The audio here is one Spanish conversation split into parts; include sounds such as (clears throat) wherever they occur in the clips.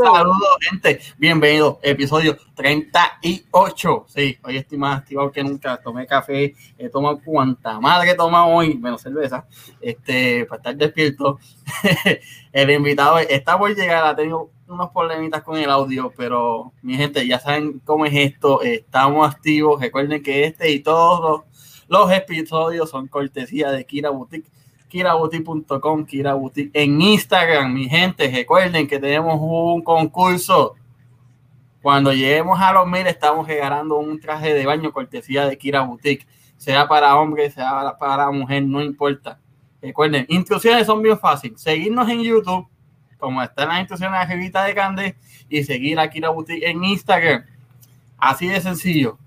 Saludos, gente. Bienvenido, episodio 38. Sí, hoy estoy más activado que nunca. Tomé café, he tomado cuanta madre he tomado hoy, menos cerveza, este, para estar despierto. (laughs) el invitado está por llegar, ha tenido unos problemitas con el audio, pero mi gente, ya saben cómo es esto. Estamos activos. Recuerden que este y todos los, episodios son cortesía de Kira Boutique kiraboutique.com, Kira en Instagram, mi gente, recuerden que tenemos un concurso. Cuando lleguemos a los mil, estamos regalando un traje de baño cortesía de Kira Boutique, sea para hombre, sea para mujer, no importa. Recuerden, instrucciones son bien fáciles. Seguirnos en YouTube, como están las instrucciones de la revista de Cande, y seguir a Kira Boutique en Instagram. Así de sencillo.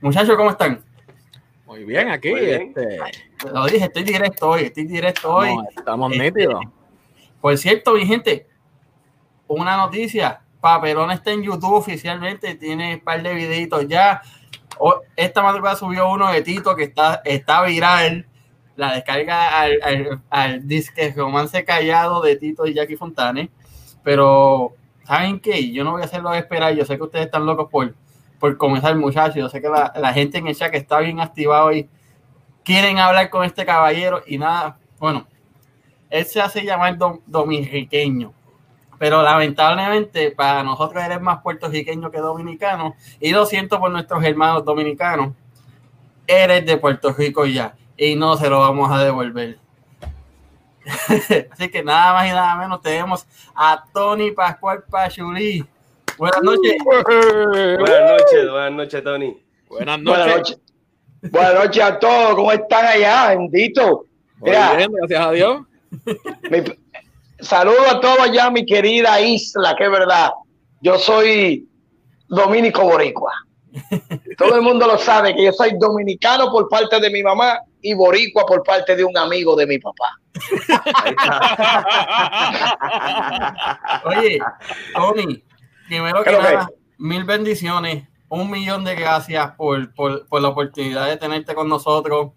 Muchachos, ¿cómo están? Muy bien, aquí. Este... Lo dije, estoy directo hoy, estoy directo hoy. estamos este, nítidos. Por cierto, mi gente, una noticia. Paperón está en YouTube oficialmente, tiene un par de videitos ya. Esta madrugada subió uno de Tito que está, está viral. La descarga al, al, al disque romance callado de Tito y Jackie Fontane. Pero, ¿saben qué? Yo no voy a hacerlo esperar. Yo sé que ustedes están locos por por comenzar, muchachos. Yo sé que la, gente en el chat está bien activado y quieren hablar con este caballero y nada, bueno, él se hace llamar dominiqueño, pero lamentablemente para nosotros eres más puertorriqueño que dominicano y lo siento por nuestros hermanos dominicanos, eres de Puerto Rico ya y no se lo vamos a devolver. (laughs) Así que nada más y nada menos tenemos a Tony Pascual Pachulí. Buenas noches. Buenas noches, buenas noches, Tony. Buenas noches. Buenas noches, a todos. ¿Cómo están allá? Bendito. gracias a Dios. saludo a todos allá, mi querida isla, que es verdad. Yo soy dominico boricua. Todo el mundo lo sabe que yo soy dominicano por parte de mi mamá y boricua por parte de un amigo de mi papá. Oye, Tony, Primero que nada, mil bendiciones, un millón de gracias por, la oportunidad de tenerte con nosotros.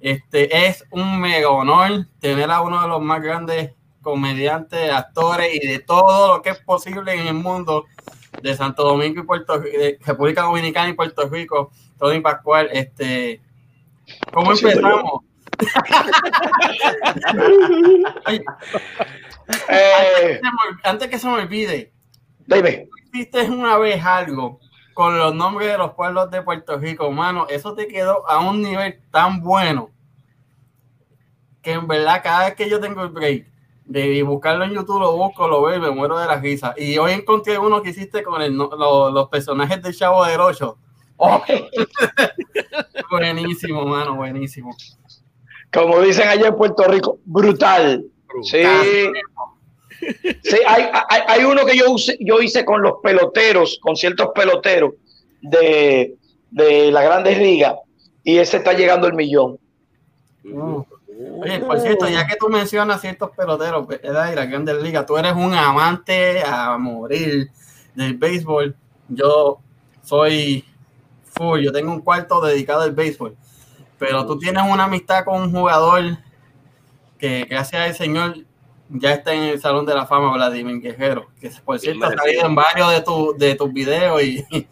Este es un mega honor tener a uno de los más grandes comediantes, actores y de todo lo que es posible en el mundo de Santo Domingo y Puerto de República Dominicana y Puerto Rico, Tony Pascual. Este, ¿Cómo empezamos? (laughs) Eh. antes que se me olvide, Dime. Hiciste una vez algo con los nombres de los pueblos de Puerto Rico, mano. Eso te quedó a un nivel tan bueno que en verdad cada vez que yo tengo el break de buscarlo en YouTube, lo busco, lo veo y me muero de la risa. Y hoy encontré uno que hiciste con el, los personajes del Chavo del Ocho. (laughs) buenísimo, mano, buenísimo. Como dicen allá en Puerto Rico, brutal. brutal. Sí. Sí, hay, hay, uno que yo, yo hice con los peloteros, con ciertos peloteros de, de las grandes ligas, y ese está llegando el millón. Oye, por cierto, ya que tú mencionas ciertos peloteros de las grandes ligas, tú eres un amante a morir del béisbol. Yo soy full, yo tengo un cuarto dedicado al béisbol, pero tú tienes una amistad con un jugador que gracias al Señor ya está en el Salón de la Fama Vladimir Guerrero, que por cierto ha salido en varios de, tu, de tus videos y... (laughs)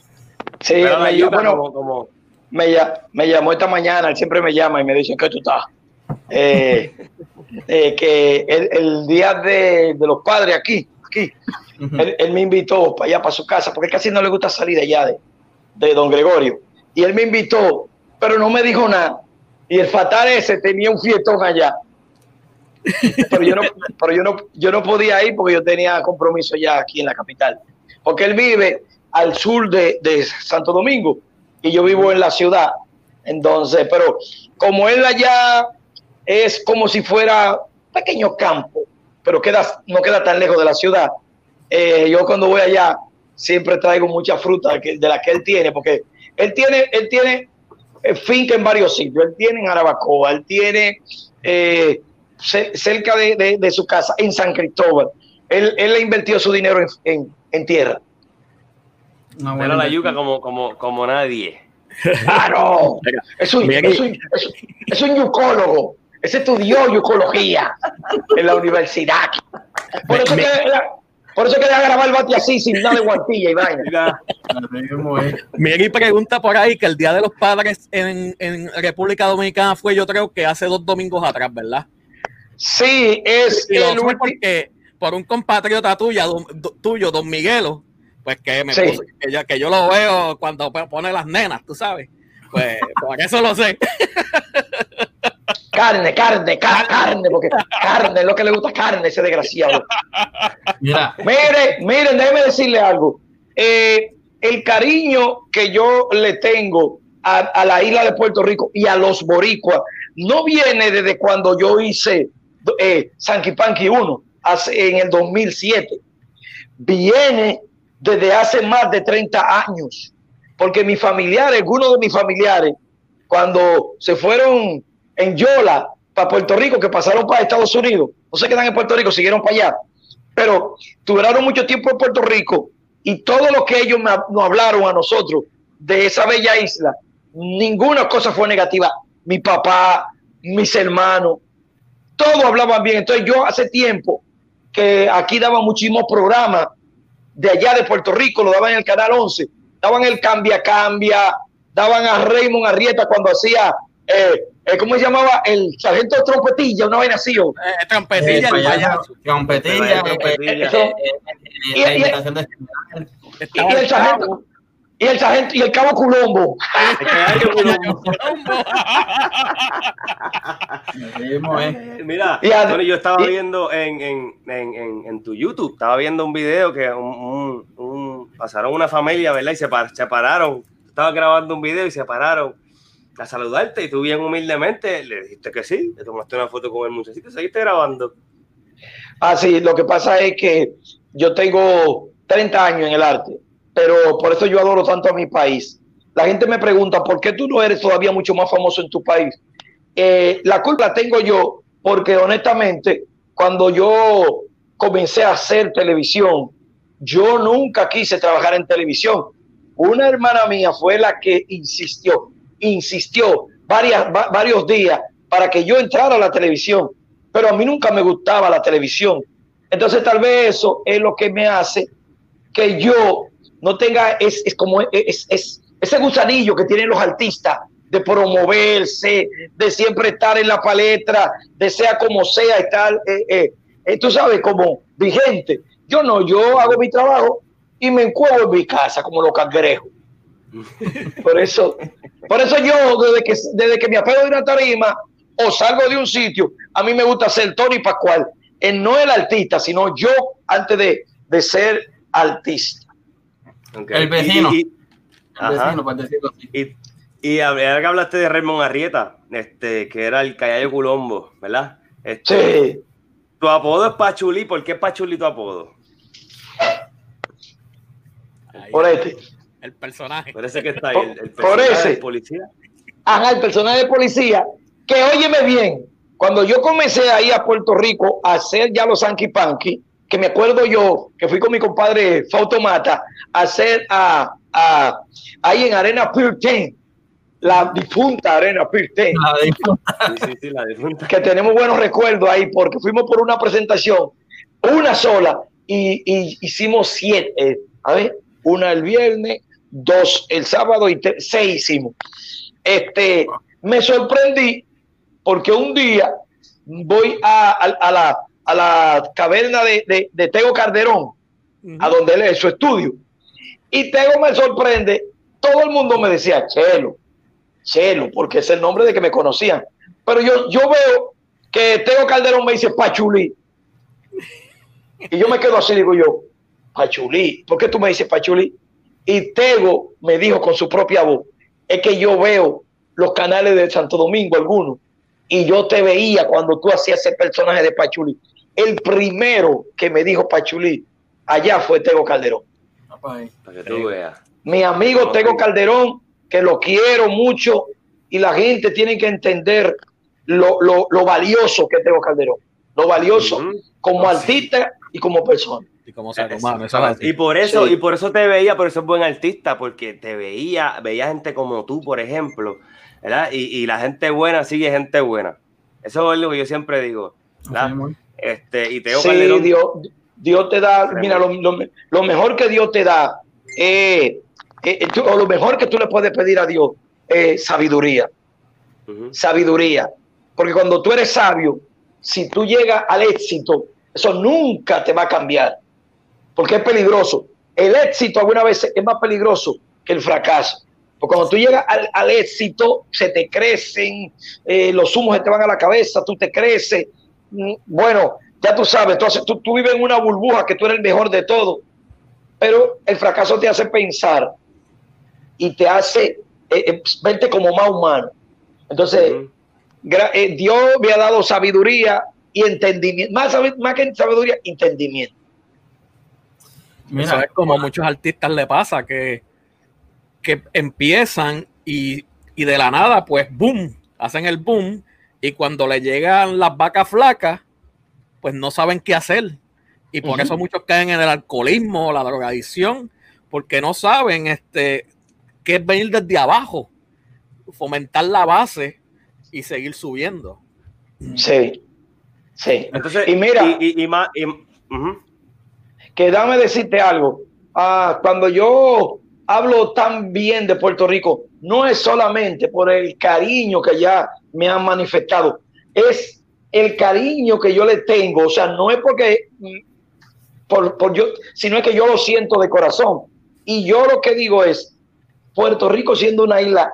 Sí, me, bueno, como, Me, llamó esta mañana, él siempre me llama y me dice que tú estás. Eh, (laughs) eh, que el, día de, los padres aquí, aquí, él, me invitó para allá, para su casa, porque casi no le gusta salir allá de, de Don Gregorio. Y él me invitó, pero no me dijo nada. Y el fatal ese tenía un fiestón allá pero yo no, pero yo no, yo no podía ir porque yo tenía compromiso ya aquí en la capital. Porque él vive al sur de, de Santo Domingo y yo vivo en la ciudad. Entonces, pero como él allá es como si fuera pequeño campo, pero queda, no queda tan lejos de la ciudad. Eh, yo cuando voy allá siempre traigo mucha fruta de la que él tiene, porque él tiene, él tiene eh, finca en varios sitios. Él tiene en Arabacoa, él tiene eh, cerca de, su casa, en San Cristóbal. Él, él le invirtió su dinero en, tierra. No, bueno, la yuca como, como, como nadie. Claro, es un, es, un, es, un, yucólogo. Ese estudió yucología en la universidad. Por eso Por eso quería grabar el bate así, sin nada de guantilla y vaina. Miguel pregunta por ahí que el Día de los Padres en, en, República Dominicana fue, yo creo que hace dos domingos atrás, ¿verdad? Sí, es y el porque por un compatriota tuya, tuyo, don Miguelo, pues que me puso, que, yo, que yo lo veo cuando pone las nenas, tú sabes. Pues por eso lo sé. Carne, carne, carne, porque carne es lo que le gusta carne, ese desgraciado. Mira. Mire, miren, déjeme decirle algo. Eh, el cariño que yo le tengo a, la isla de Puerto Rico y a los boricuas no viene desde cuando yo hice eh, Sanky Panky 1 en el 2007. Viene desde hace más de 30 años. Porque mis familiares, algunos de mis familiares, cuando se fueron en Yola para Puerto Rico, que pasaron para Estados Unidos, no se quedan en Puerto Rico, siguieron para allá, pero tuvieron mucho tiempo en Puerto Rico y todo lo que ellos nos hablaron a nosotros de esa bella isla, ninguna cosa fue negativa. Mi papá, mis hermanos, todos hablaban bien. Entonces yo hace tiempo que aquí daban muchísimos programas de allá de Puerto Rico, lo daban en el Canal 11, daban el Cambia Cambia, daban a Raymond Arrieta cuando hacía, eh, eh ¿cómo se llamaba? El sargento trompetilla, una vaina así. Eh, trompetilla, el payaso. Trompetilla, y, el sargento y el sargento y el cabo Colombo. Mira, yo estaba viendo en, en, en, en, tu YouTube, estaba viendo un video que un, un, pasaron una familia, ¿verdad? Y se, se pararon. Estaba grabando un video y se pararon a saludarte y tú bien humildemente le dijiste que sí, le tomaste una foto con el muchachito y seguiste grabando. Ah, sí, lo que pasa es que yo tengo 30 años en el arte pero por eso yo adoro tanto a mi país. La gente me pregunta, ¿por qué tú no eres todavía mucho más famoso en tu país? Eh, la culpa la tengo yo porque honestamente, cuando yo comencé a hacer televisión, yo nunca quise trabajar en televisión. Una hermana mía fue la que insistió, insistió varios días para que yo entrara a la televisión, pero a mí nunca me gustaba la televisión. Entonces tal vez eso es lo que me hace que yo no tenga, es, como es, ese gusanillo que tienen los artistas de promoverse, de siempre estar en la palestra, de sea como sea, estar, eh, eh, eh, tú sabes, como vigente. Yo no, yo hago mi trabajo y me encuentro en mi casa como los cangrejos. (laughs) Por eso, por eso yo, desde que, desde que me apego de una tarima o salgo de un sitio, a mí me gusta ser Tony Pascual. no el artista, sino yo antes de, de ser artista. El vecino. Y, y, ahora que hablaste de Raymond Arrieta, este, que era el Callayo Colombo, ¿verdad? Este, sí. Tu apodo es Pachuli, ¿por qué Pachuli tu apodo? por este. El personaje. Por ese que está ahí, el, personaje de policía. Ajá, el personaje de policía. Que óyeme bien, cuando yo comencé ahí a Puerto Rico a hacer ya los Anki Panky, que me acuerdo yo que fui con mi compadre Fautomata a hacer a, ahí en Arena Pirten, la difunta Arena Pirten. Que tenemos buenos recuerdos ahí porque fuimos por una presentación, una sola, y, hicimos siete. A ver, una el viernes, dos el sábado y seis hicimos. Este, me sorprendí porque un día voy a la a la caverna de, de, Tego Calderón, a donde él es su estudio. Y Tego me sorprende, todo el mundo me decía Chelo, Chelo, porque es el nombre de que me conocían. Pero yo, yo veo que Tego Calderón me dice Pachulí. Y yo me quedo así, digo yo, Pachulí, ¿por qué tú me dices Pachulí? Y Tego me dijo con su propia voz, es que yo veo los canales de Santo Domingo, algunos, y yo te veía cuando tú hacías ese personaje de Pachulí. El primero que me dijo Pachulí allá fue Tego Calderón. Para que tú veas. Mi amigo Tego Calderón, que lo quiero mucho y la gente tiene que entender lo, valioso que es Tego Calderón. Lo valioso como artista y como persona. Y como ser humano, y por eso, y por eso te veía, por eso es buen artista, porque te veía, veía gente como tú, por ejemplo, ¿verdad? Y, y la gente buena sigue gente buena. Eso es lo que yo siempre digo. ¿verdad? Este, y Teo sí, Dios, Dios te da, mira, lo, mejor que Dios te da, eh, eh, o lo mejor que tú le puedes pedir a Dios es sabiduría. Sabiduría. Porque cuando tú eres sabio, si tú llegas al éxito, eso nunca te va a cambiar. Porque es peligroso. El éxito alguna vez es más peligroso que el fracaso. Porque cuando tú llegas al, éxito, se te crecen, eh, los humos se te van a la cabeza, tú te creces. Bueno, ya tú sabes, entonces tú, tú vives en una burbuja que tú eres el mejor de todo. Pero el fracaso te hace pensar y te hace eh, eh, verte como más humano. Entonces, Dios me ha dado sabiduría y entendimiento, más, más que sabiduría, entendimiento. Mira, es como a muchos artistas le pasa que, que empiezan y, de la nada, pues, boom, hacen el boom y cuando le llegan las vacas flacas, pues no saben qué hacer. Y por eso muchos caen en el alcoholismo, la drogadicción, porque no saben este, qué es venir desde abajo, fomentar la base y seguir subiendo. Sí, sí. Entonces, y mira, y, que dame decirte algo. Ah, cuando yo hablo tan bien de Puerto Rico, no es solamente por el cariño que ya me han manifestado, es el cariño que yo le tengo. O sea, no es porque mm, por, por yo, sino es que yo lo siento de corazón. Y yo lo que digo es, Puerto Rico siendo una isla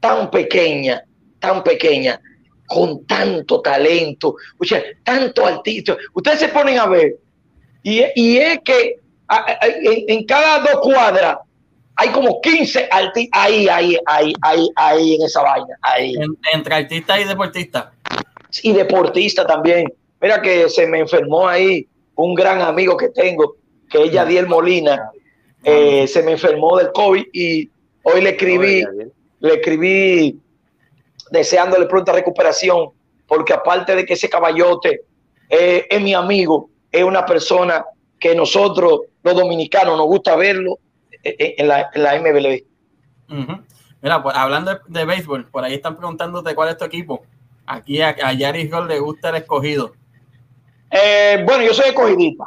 tan pequeña, tan pequeña, con tanto talento, o tanto artista. Ustedes se ponen a ver y, es que en, cada dos cuadras hay como 15 artistas ahí, ahí, ahí, ahí, ahí en esa vaina. Ahí. entre artistas y deportistas. Y deportistas también. Mira que se me enfermó ahí un gran amigo que tengo, que es Yadiel Molina. Eh, se me enfermó del COVID y hoy le escribí, le escribí deseándole pronta recuperación, porque aparte de que ese caballote eh, es mi amigo, es una persona que nosotros, los dominicanos, nos gusta verlo en la, en la MLB. Mira, pues hablando de, béisbol, por ahí están preguntándote cuál es tu equipo. Aquí a, a Yaris Gol le gusta el escogido. Eh, bueno, yo soy escogidita.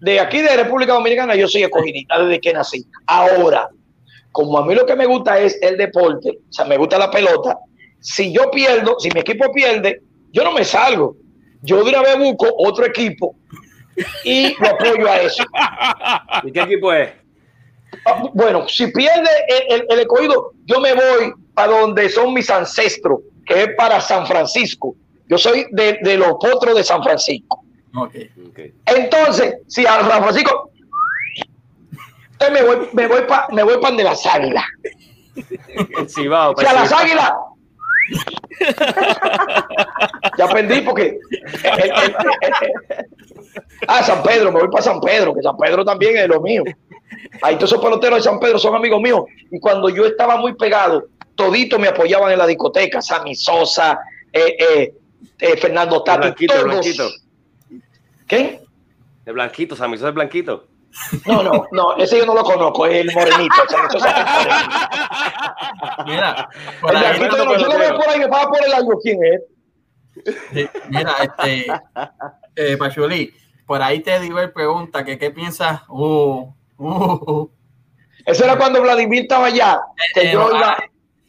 De aquí de República Dominicana, yo soy escogidita desde que nací. Ahora, como a mí lo que me gusta es el deporte, o sea, me gusta la pelota, si yo pierdo, si mi equipo pierde, yo no me salgo. Yo de una vez busco otro equipo y lo apoyo a eso. (laughs) ¿Y qué equipo es? Ah, bueno, si pierde el, el, escogido, yo me voy para donde son mis ancestros, que es para San Francisco. Yo soy de, los potros de San Francisco. Okay. Entonces, si a San Francisco, me voy, me voy para me voy de las águilas. (laughs) si a las águilas (laughs) ya aprendí porque Ah, San Pedro, me voy para San Pedro, que San Pedro también es lo mío. Ahí todos esos peloteros de San Pedro son amigos míos. Y cuando yo estaba muy pegado, toditos me apoyaban en la discoteca. Sammy Sosa, eh, eh, eh, Fernando Tato. Blanquito, Blanquito. ¿Qué? De Blanquito, Sammy Sosa es Blanquito. No, no, no, ese yo no lo conozco, es el morenito. Mira, por ahí, yo lo veo por ahí, me va por el año, ¿quién es? mira, este, eh, Pachuli, por ahí te digo el pregunta que qué piensas. Uh, uh, Eso era cuando Vladimir estaba allá, que eh, yo iba,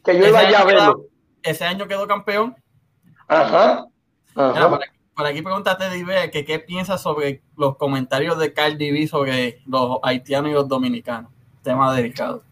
que yo iba allá a verlo. ese año quedó campeón. Ajá. Mira, por, aquí, pregúntate, Dive, que qué piensas sobre los comentarios de Cardi B sobre los haitianos y los dominicanos. Tema delicado.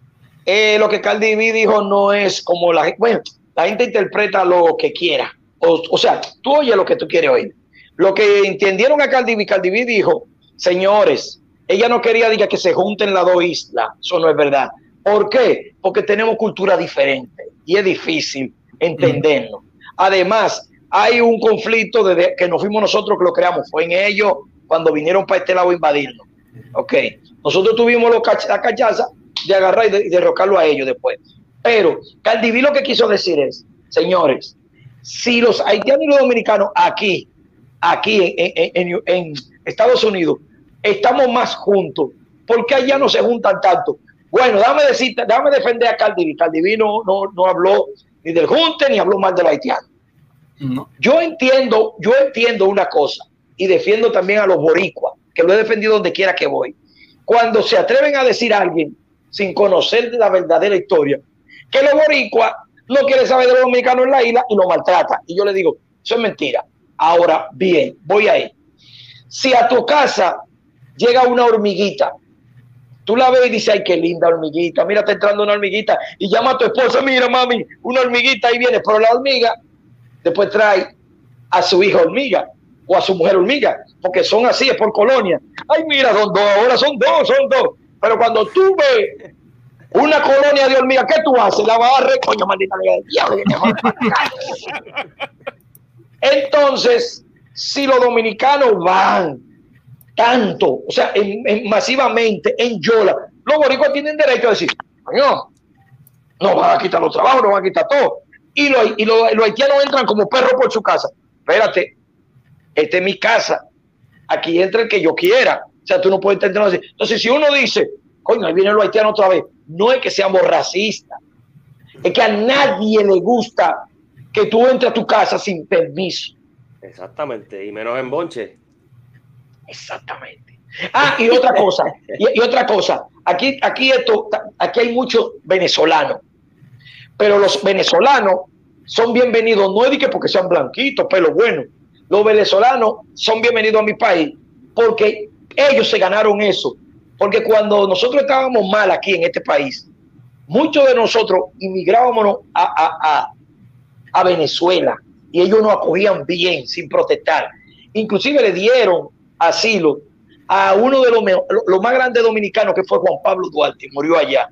Eh, lo que Cardi B dijo no es como la gente. Bueno, la gente interpreta lo que quiera. O, o sea, tú oyes lo que tú quieres oír. Lo que entendieron a Cardi B, Cardi B dijo, señores, ella no quería diga, que se junten las dos islas. Eso no es verdad. ¿Por qué? Porque tenemos cultura diferente y es difícil entenderlo. Además, hay un conflicto desde que nos fuimos nosotros que lo creamos. Fue en ellos cuando vinieron para este lado a invadirnos. Ok. Nosotros tuvimos la cachaza de agarrar y, derrocarlo a ellos después. Pero Cardi B lo que quiso decir es, señores, si los haitianos y los dominicanos aquí aquí en, Estados Unidos estamos más juntos. porque allá no se juntan tanto? Bueno, dame decirte, dame defender a Caldiví. Caldiví no, no, habló ni del junte ni habló mal de haitiano. Yo entiendo, yo entiendo una cosa y defiendo también a los boricuas, que lo he defendido donde quiera que voy. Cuando se atreven a decir a alguien sin conocer la verdadera historia, que los boricuas no quiere saber de los dominicanos en la isla y lo maltrata. Y yo le digo, eso es mentira. Ahora, bien, voy ahí. Si a tu casa llega una hormiguita, tú la ves y dices, ay, qué linda hormiguita, mira, está entrando una hormiguita, y llama a tu esposa, mira, mami, una hormiguita ahí viene, pero la hormiga después trae a su hija hormiga o a su mujer hormiga, porque son así, es por colonia. Ay, mira, son dos, ahora son dos, son dos. Pero cuando tú ves una colonia de hormigas, ¿qué tú haces? La barre, coño, maldita (laughs) Entonces, si los dominicanos van tanto, o sea, masivamente en Yola, los boricuas tienen derecho a decir, coño, no van a quitar los trabajos, no van a quitar todo. Y, los, y los, haitianos entran como perros por su casa. Espérate, esta es mi casa. Aquí entra el que yo quiera. O sea, tú no puedes entender así. Entonces, si uno dice, coño, ahí viene los haitianos otra vez, no es que seamos racistas, es que a nadie le gusta que tú entres a tu casa sin permiso. Exactamente, y menos en bonche. Exactamente. Ah, y otra cosa, y, otra cosa, aquí, aquí, esto, aquí hay muchos venezolanos, pero los venezolanos son bienvenidos, no es que porque sean blanquitos, pero bueno, los venezolanos son bienvenidos a mi país porque ellos se ganaron eso, porque cuando nosotros estábamos mal aquí en este país, muchos de nosotros inmigrábamos a, a, Venezuela y ellos nos acogían bien, sin protestar. Inclusive le dieron asilo a uno de los, más grandes dominicanos que fue Juan Pablo Duarte, murió allá.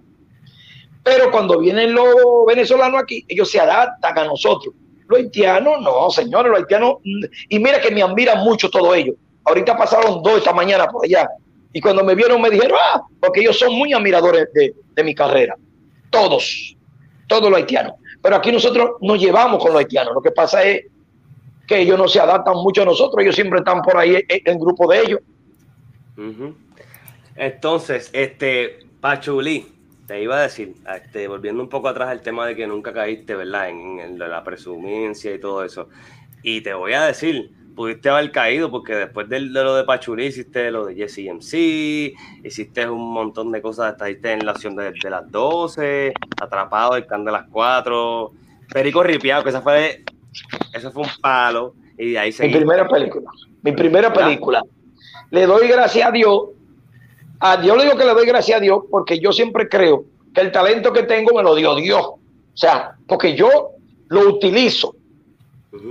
Pero cuando vienen los venezolanos aquí, ellos se adaptan a nosotros. Los haitianos, no, señores, los haitianos, y mira que me admiran mucho todo ellos. Ahorita pasaron dos esta mañana por allá y cuando me vieron me dijeron, ah, porque ellos son muy admiradores de, mi carrera. Todos, todos los haitianos. Pero aquí nosotros nos llevamos con los haitianos. Lo que pasa es que ellos no se adaptan mucho a nosotros, ellos siempre están por ahí en, grupo de ellos. Entonces, este, Pachulí, te iba a decir, este, volviendo un poco atrás al tema de que nunca caíste, ¿verdad? En, en, la presumincia y todo eso. Y te voy a decir, pudiste haber caído porque después de, lo de Pachulí hiciste lo de Jesse MC, hiciste un montón de cosas, estuviste en la acción de, las 12, atrapado, el can de las 4, Perico Ripiado, que esa fue, eso fue un palo, y de ahí Mi primera película, mi primera película. Le doy gracias a Dios, a Dios le digo que le doy gracias a Dios porque yo siempre creo que el talento que tengo me lo dio Dios. O sea, porque yo lo utilizo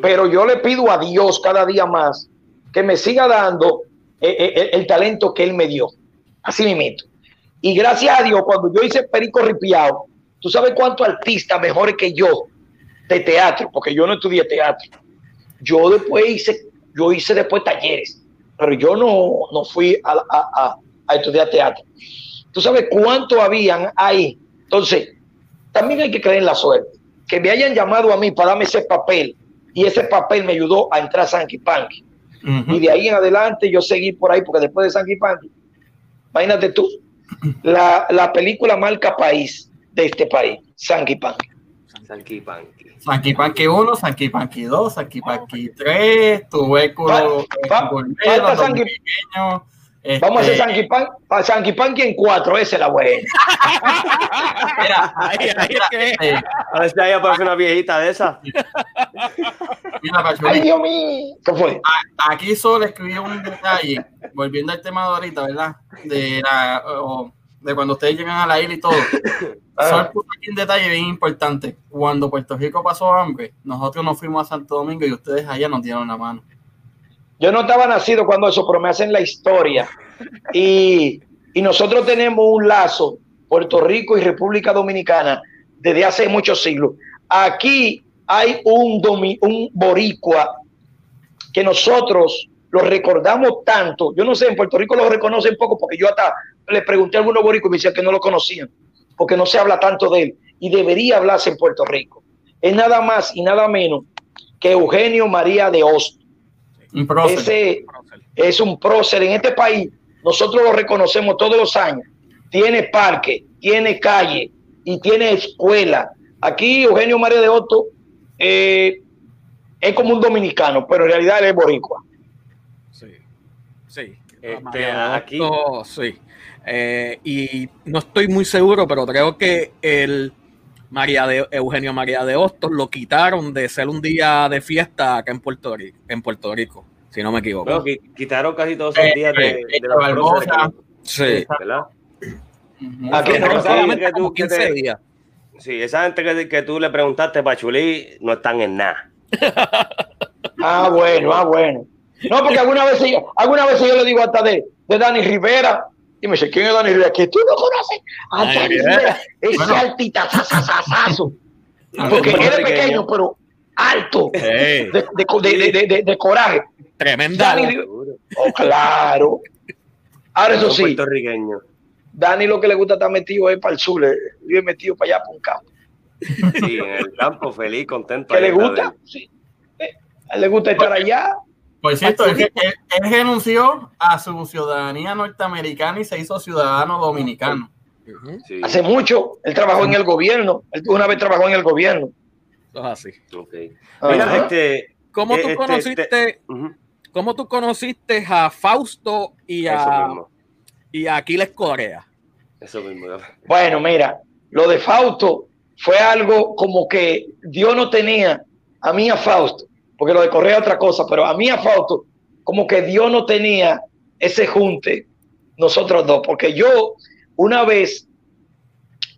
pero yo le pido a Dios cada día más que me siga dando eh, eh, el, talento que Él me dio. Así mismo. Y gracias a Dios, cuando yo hice Perico Ripiao, tú sabes cuántos artistas mejores que yo de teatro, porque yo no estudié teatro. Yo después hice, yo hice después talleres, pero yo no, no fui a, a estudiar teatro. Tú sabes cuánto habían ahí. Entonces, también hay que creer en la suerte. Que me hayan llamado a mí para darme ese papel y ese papel me ayudó a entrar a Sanky Panky. Y de ahí en adelante yo seguí por ahí, porque después de Sanky Panky, imagínate tú, la, la, película marca país de este país, Sanky Panky. Sanky Panky. Sanky Panky 1, Sanky Panky 2, Sanky Panky 3, tubéculo, falta Sanky, Vamos a hacer Sanky Pan, Sanky Panky en cuatro, esa es la buena. Mira, (laughs) ahí, ahí, mira, a ver si ahí aparece una viejita de esa. (laughs) Mira, Ay, Dios mío. ¿Qué fue? Aquí solo escribió un detalle, volviendo al tema de ahorita, ¿verdad? De, la, de cuando ustedes llegan a la isla y todo. (laughs) Ah. Sol puso aquí un detalle bien importante. Cuando Puerto Rico pasó hambre, nosotros nos fuimos a Santo Domingo y ustedes allá nos dieron la mano. Yo no estaba nacido cuando eso, pero me hacen la historia. Y, nosotros tenemos un lazo, Puerto Rico y República Dominicana, desde hace muchos siglos. Aquí hay un, un boricua que nosotros lo recordamos tanto. Yo no sé, en Puerto Rico lo reconocen poco porque yo hasta le pregunté a algunos boricuas y me decían que no lo conocían, porque no se habla tanto de él y debería hablarse en Puerto Rico. Es nada más y nada menos que Eugenio María de Osto. Ese es un prócer en este país. Nosotros lo reconocemos todos los años. Tiene parque, tiene calle y tiene escuela. Aquí Eugenio María de Otto eh, es como un dominicano, pero en realidad él es boricua. Sí, sí. Este, aquí. sí. Eh, y no estoy muy seguro, pero creo que el María de Eugenio María de Hostos lo quitaron de ser un día de fiesta acá en Puerto Rico, en Puerto Rico si no me equivoco. quitaron casi todos los días de, eh, de la Sí. ¿Verdad? Aquí no, 15 días. Sí, esa gente que, que tú le preguntaste, Pachulí, no están en nada. (laughs) ah, bueno, ah, bueno. No, porque alguna vez, alguna vez yo le digo hasta de, de Dani Rivera, y me dice, ¿quién es Dani Rivera? Que tú no conoces a Dani Rivera. Ese bueno. altita, (laughs) Porque él es pequeño, pero alto. De, de, de, coraje. Tremenda. Dani, oh, claro. Ahora eso sí. Puertorriqueño. Dani lo que le gusta estar metido es para el sur, vive metido para allá, por un campo. Sí, en el campo, feliz, contento. ¿Qué le gusta? Sí. Eh, a él le gusta estar allá. Por cierto, él, él, renunció a su ciudadanía norteamericana y se hizo ciudadano dominicano. Sí. Hace mucho, él trabajó en el gobierno, él una vez trabajó en el gobierno. Eso así. Okay. Mira, este, ¿Cómo tú este, conociste, este, uh -huh. cómo tú conociste a Fausto y a, y a Aquiles Corea? Eso mismo. Bueno, mira, lo de Fausto fue algo como que Dios no tenía a mí a Fausto porque lo de Correa otra cosa, pero a mí a Fausto, como que Dios no tenía ese junte, nosotros dos, porque yo una vez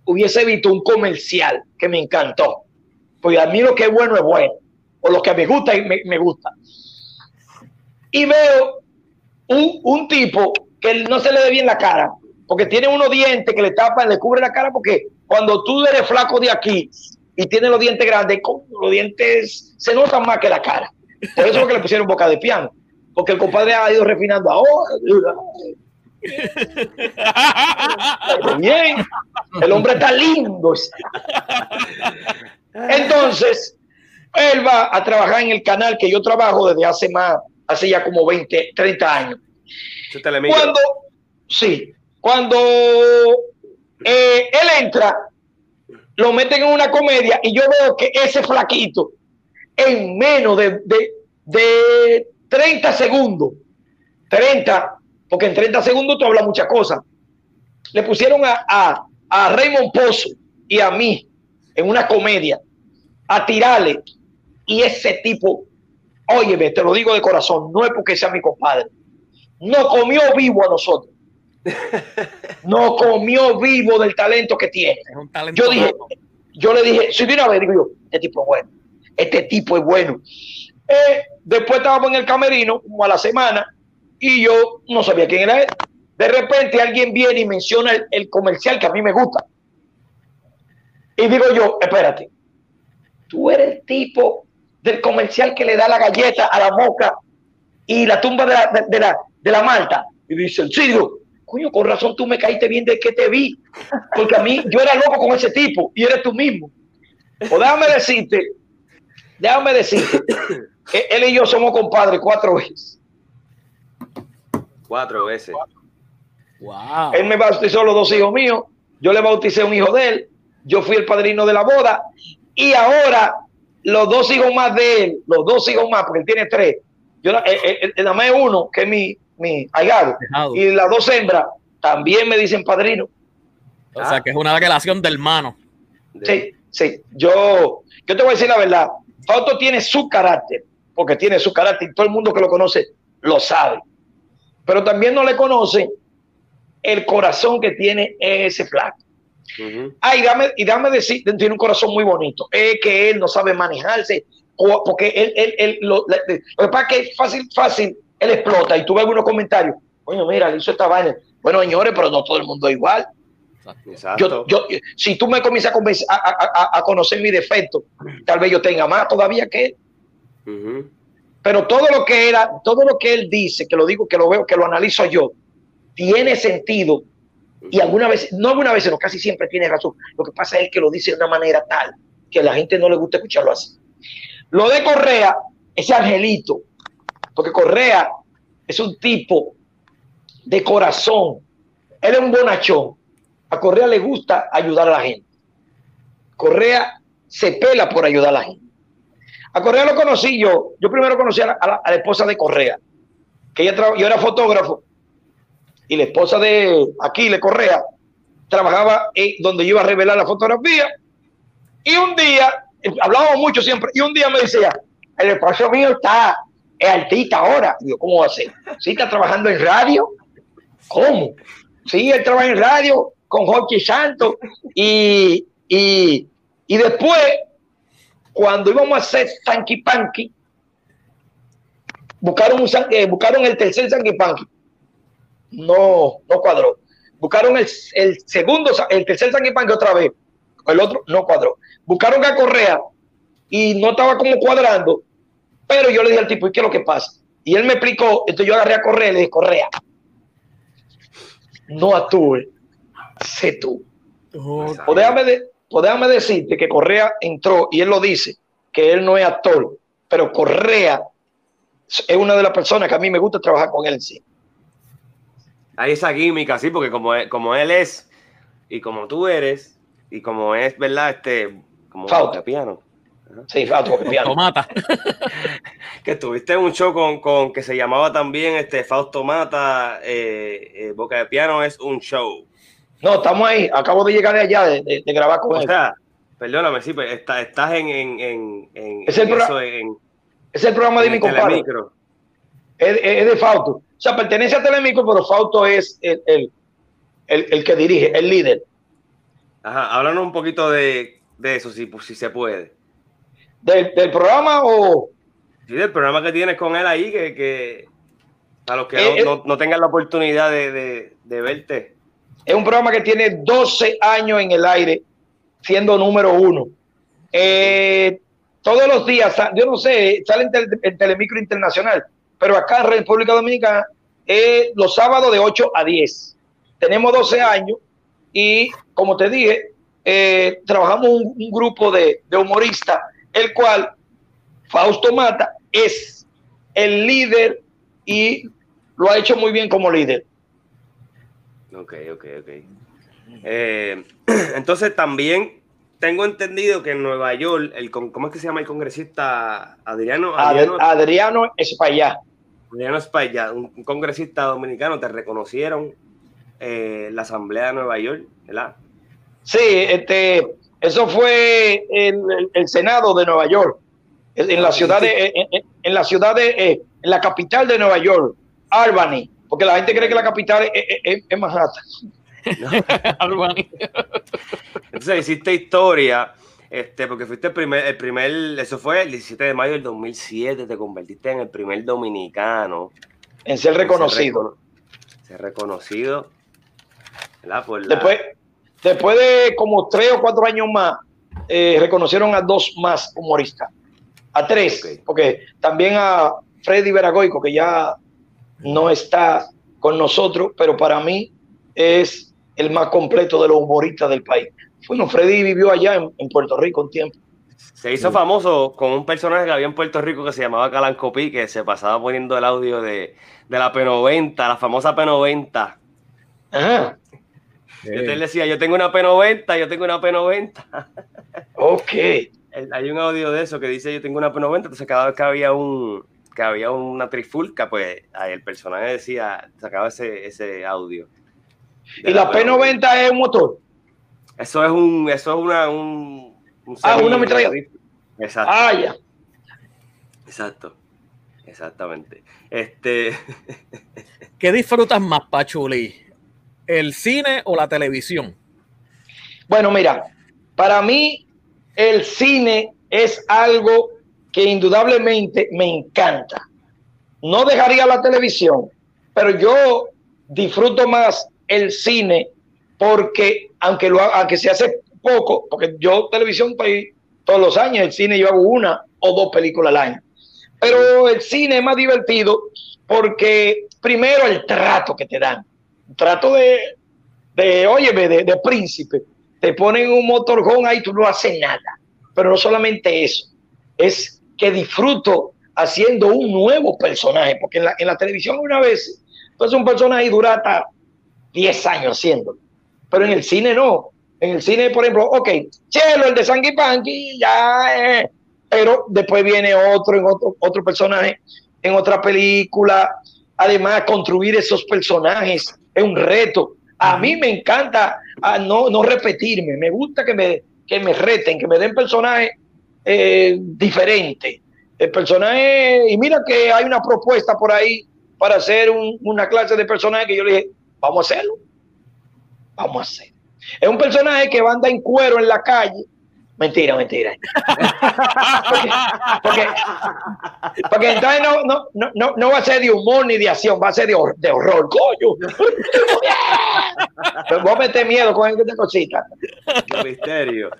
hubiese visto un comercial que me encantó, porque a mí lo que es bueno es bueno, o lo que me gusta me, me gusta. Y veo un, un tipo que no se le ve bien la cara, porque tiene unos dientes que le tapan, le cubre la cara, porque cuando tú eres flaco de aquí y tiene los dientes grandes, los dientes se notan más que la cara. Por eso es que le pusieron boca de piano, porque el compadre ha ido refinando ahora. Bien, el hombre está lindo. Entonces, él va a trabajar en el canal que yo trabajo desde hace más, hace ya como 20, 30 años. Cuando, sí, cuando eh, él entra, lo meten en una comedia y yo veo que ese flaquito en menos de, de, de 30 segundos, 30, porque en 30 segundos tú hablas muchas cosas, le pusieron a, a, a Raymond Pozo y a mí en una comedia a tirarle y ese tipo, óyeme, te lo digo de corazón, no es porque sea mi compadre, no comió vivo a nosotros. No comió vivo del talento que tiene. yo dije, yo le dije, si de una vez digo yo, este tipo es bueno, este tipo es bueno. Eh, después estábamos en el camerino, como a la semana, y yo no sabía quién era él. De repente alguien viene y menciona el, el comercial que a mí me gusta. Y digo yo, espérate, tú eres el tipo del comercial que le da la galleta a la moca y la tumba de la, de, de la, de la malta. Y dicen, sí, digo, coño, con razón tú me caíste bien de que te vi, porque a mí yo era loco con ese tipo y eres tú mismo. O déjame decirte, déjame decirte, (coughs) él y yo somos compadres cuatro veces. Cuatro veces. Wow. Él me bautizó los dos hijos míos, yo le bauticé un hijo de él, yo fui el padrino de la boda y ahora los dos hijos más de él, los dos hijos más, porque él tiene tres, yo nada más uno, que es mi, mi ahijado, y las dos hembras también me dicen padrino. O ah. sea, que es una relación de hermano. Sí, sí. Yo, yo te voy a decir la verdad. Fausto tiene su carácter, porque tiene su carácter y todo el mundo que lo conoce lo sabe. Pero también no le conoce el corazón que tiene ese flaco. Uh -huh. Ah, y dame, y dame decir, tiene un corazón muy bonito. Es que él no sabe manejarse, o, porque él, él, él lo, lo, lo que pasa es que es fácil, fácil, él explota y tú ves algunos comentarios. Coño, mira, le hizo esta vaina. Bueno, señores, pero no todo el mundo es igual. Yo, yo, si tú me comienzas a, a, a, a, conocer mi defecto, tal vez yo tenga más todavía que él. Uh -huh. Pero todo lo que era, todo lo que él dice, que lo digo, que lo veo, que lo analizo yo, tiene sentido. Y alguna vez, no alguna vez, sino casi siempre tiene razón. Lo que pasa es que lo dice de una manera tal que a la gente no le gusta escucharlo así. Lo de Correa, ese angelito, porque Correa es un tipo de corazón. Él es un bonachón. A Correa le gusta ayudar a la gente. Correa se pela por ayudar a la gente. A Correa lo conocí yo. Yo primero conocí a la, esposa de Correa, que ella yo era fotógrafo y la esposa de Aquiles Correa trabajaba en donde iba a revelar la fotografía. Y un día, hablábamos mucho siempre, y un día me decía, el esposo mío está es artista ahora. Yo, ¿cómo va a ser? ¿Sí está trabajando en radio? ¿Cómo? Sí, él trabaja en radio con Jorge Santos. Y, y, y después, cuando íbamos a hacer Sanky Panky, buscaron, un, eh, buscaron el tercer Sanky Panky. No, no cuadró. Buscaron el, el segundo, el tercer Sanky Panky otra vez. El otro no cuadró. Buscaron a Correa y no estaba como cuadrando. Pero yo le dije al tipo, ¿y qué es lo que pasa? Y él me explicó, entonces yo agarré a Correa y le dije, Correa, no actúe, sé tú. O déjame, de, decirte que Correa entró y él lo dice, que él no es actor, pero Correa es una de las personas que a mí me gusta trabajar con él sí. Hay esa química, sí, porque como, como él es y como tú eres y como es, ¿verdad? Este, como piano. Sí, Fausto Piano. Mata. que tuviste un show con, con, que se llamaba también este Fausto Mata, eh, eh, Boca de Piano es un show. No, estamos ahí. Acabo de llegar de allá de, grabar con él. O sea, perdóname, sí, pues estás en, en, en, es, el es el programa de mi compadre. Es, es, de Fausto. O sea, pertenece a Telemicro, pero Fausto es el, el, el, que dirige, el líder. Ajá, háblanos un poquito de, de eso, si, si se puede. ¿Del, del programa o...? Sí, del programa que tienes con él ahí, que, que a los que no, eh, no, tengan la oportunidad de, de, de verte. Es un programa que tiene 12 años en el aire, siendo número uno. Eh, todos los días, yo no sé, sale en, Telemicro Internacional, pero acá en República Dominicana es los sábados de 8 a 10. Tenemos 12 años y, como te dije, eh, trabajamos un, grupo de, de, humoristas, el cual Fausto Mata es el líder y lo ha hecho muy bien como líder. Ok, ok, ok. Eh, (clears throat) entonces también tengo entendido que en Nueva York, el, ¿cómo es que se llama el congresista Adriano? Adriano, Adriano Espaillá. Adriano Espaillá, un, congresista dominicano, te reconocieron eh, la Asamblea de Nueva York, ¿verdad? Sí, este, eso fue el, Senado de Nueva York, en la ciudad de, en, la ciudad de, eh, en la capital de Nueva York, Albany. Porque la gente cree que la capital es, es, Manhattan. (laughs) Entonces hiciste historia, este, porque fuiste el primer, el primer, eso fue el 17 de mayo del 2007, te convertiste en el primer dominicano. En ser reconocido. Ser, reconocido. después, después de como tres o cuatro años más, eh, reconocieron a dos más humoristas. A tres, porque también a Freddy Veragoico, que ya no está con nosotros, pero para mí es el más completo de los humoristas del país. Bueno, Freddy vivió allá en, Puerto Rico un tiempo. Se hizo famoso con un personaje que había en Puerto Rico que se llamaba Calancopí, que se pasaba poniendo el audio de, la P90, la famosa P90. Ajá. Yo te decía, yo tengo una P90, yo tengo una P90. Ok. Hay un audio de eso que dice, yo tengo una P90, entonces cada vez que había un, que había una trifulca, pues el personaje decía, sacaba ese, ese audio. ¿Y la P90 es un motor? Eso es un, eso es una, un, ah, una metralla. Exacto. Ah, ya. Exacto. Exactamente. Este. ¿Qué disfrutas más, Pachuli? ¿El cine o la televisión? Bueno, mira, para mí el cine es algo que indudablemente me encanta. No dejaría la televisión, pero yo disfruto más el cine porque, aunque, lo, aunque se hace poco, porque yo televisión pues, todos los años, el cine yo hago una o dos películas al año. Pero el cine es más divertido porque primero el trato que te dan, trato de, de óyeme, de, príncipe, te ponen un motorhome ahí, tú no haces nada. Pero no solamente eso, es que disfruto haciendo un nuevo personaje, porque en la, en la televisión una vez, pues un personaje dura hasta 10 años haciéndolo, pero en el cine no. En el cine, por ejemplo, ok, Chelo, el de Sanky ya, eh, pero después viene otro, en otro, otro personaje, en otra película. Además, construir esos personajes es un reto. A mí me encanta ah, no, no repetirme, me gusta que me, que me reten, que me den personajes eh, diferentes. El personaje, y mira que hay una propuesta por ahí para hacer una clase de personaje que yo le dije, vamos a hacerlo, vamos a hacerlo. Es un personaje que va a andar en cuero en la calle Mentira, mentira. Porque, porque, entonces no, no, no, no, va a ser de humor ni de acción, va a ser de, de horror, coño. Pero vos metes miedo con esta cosita. misterio.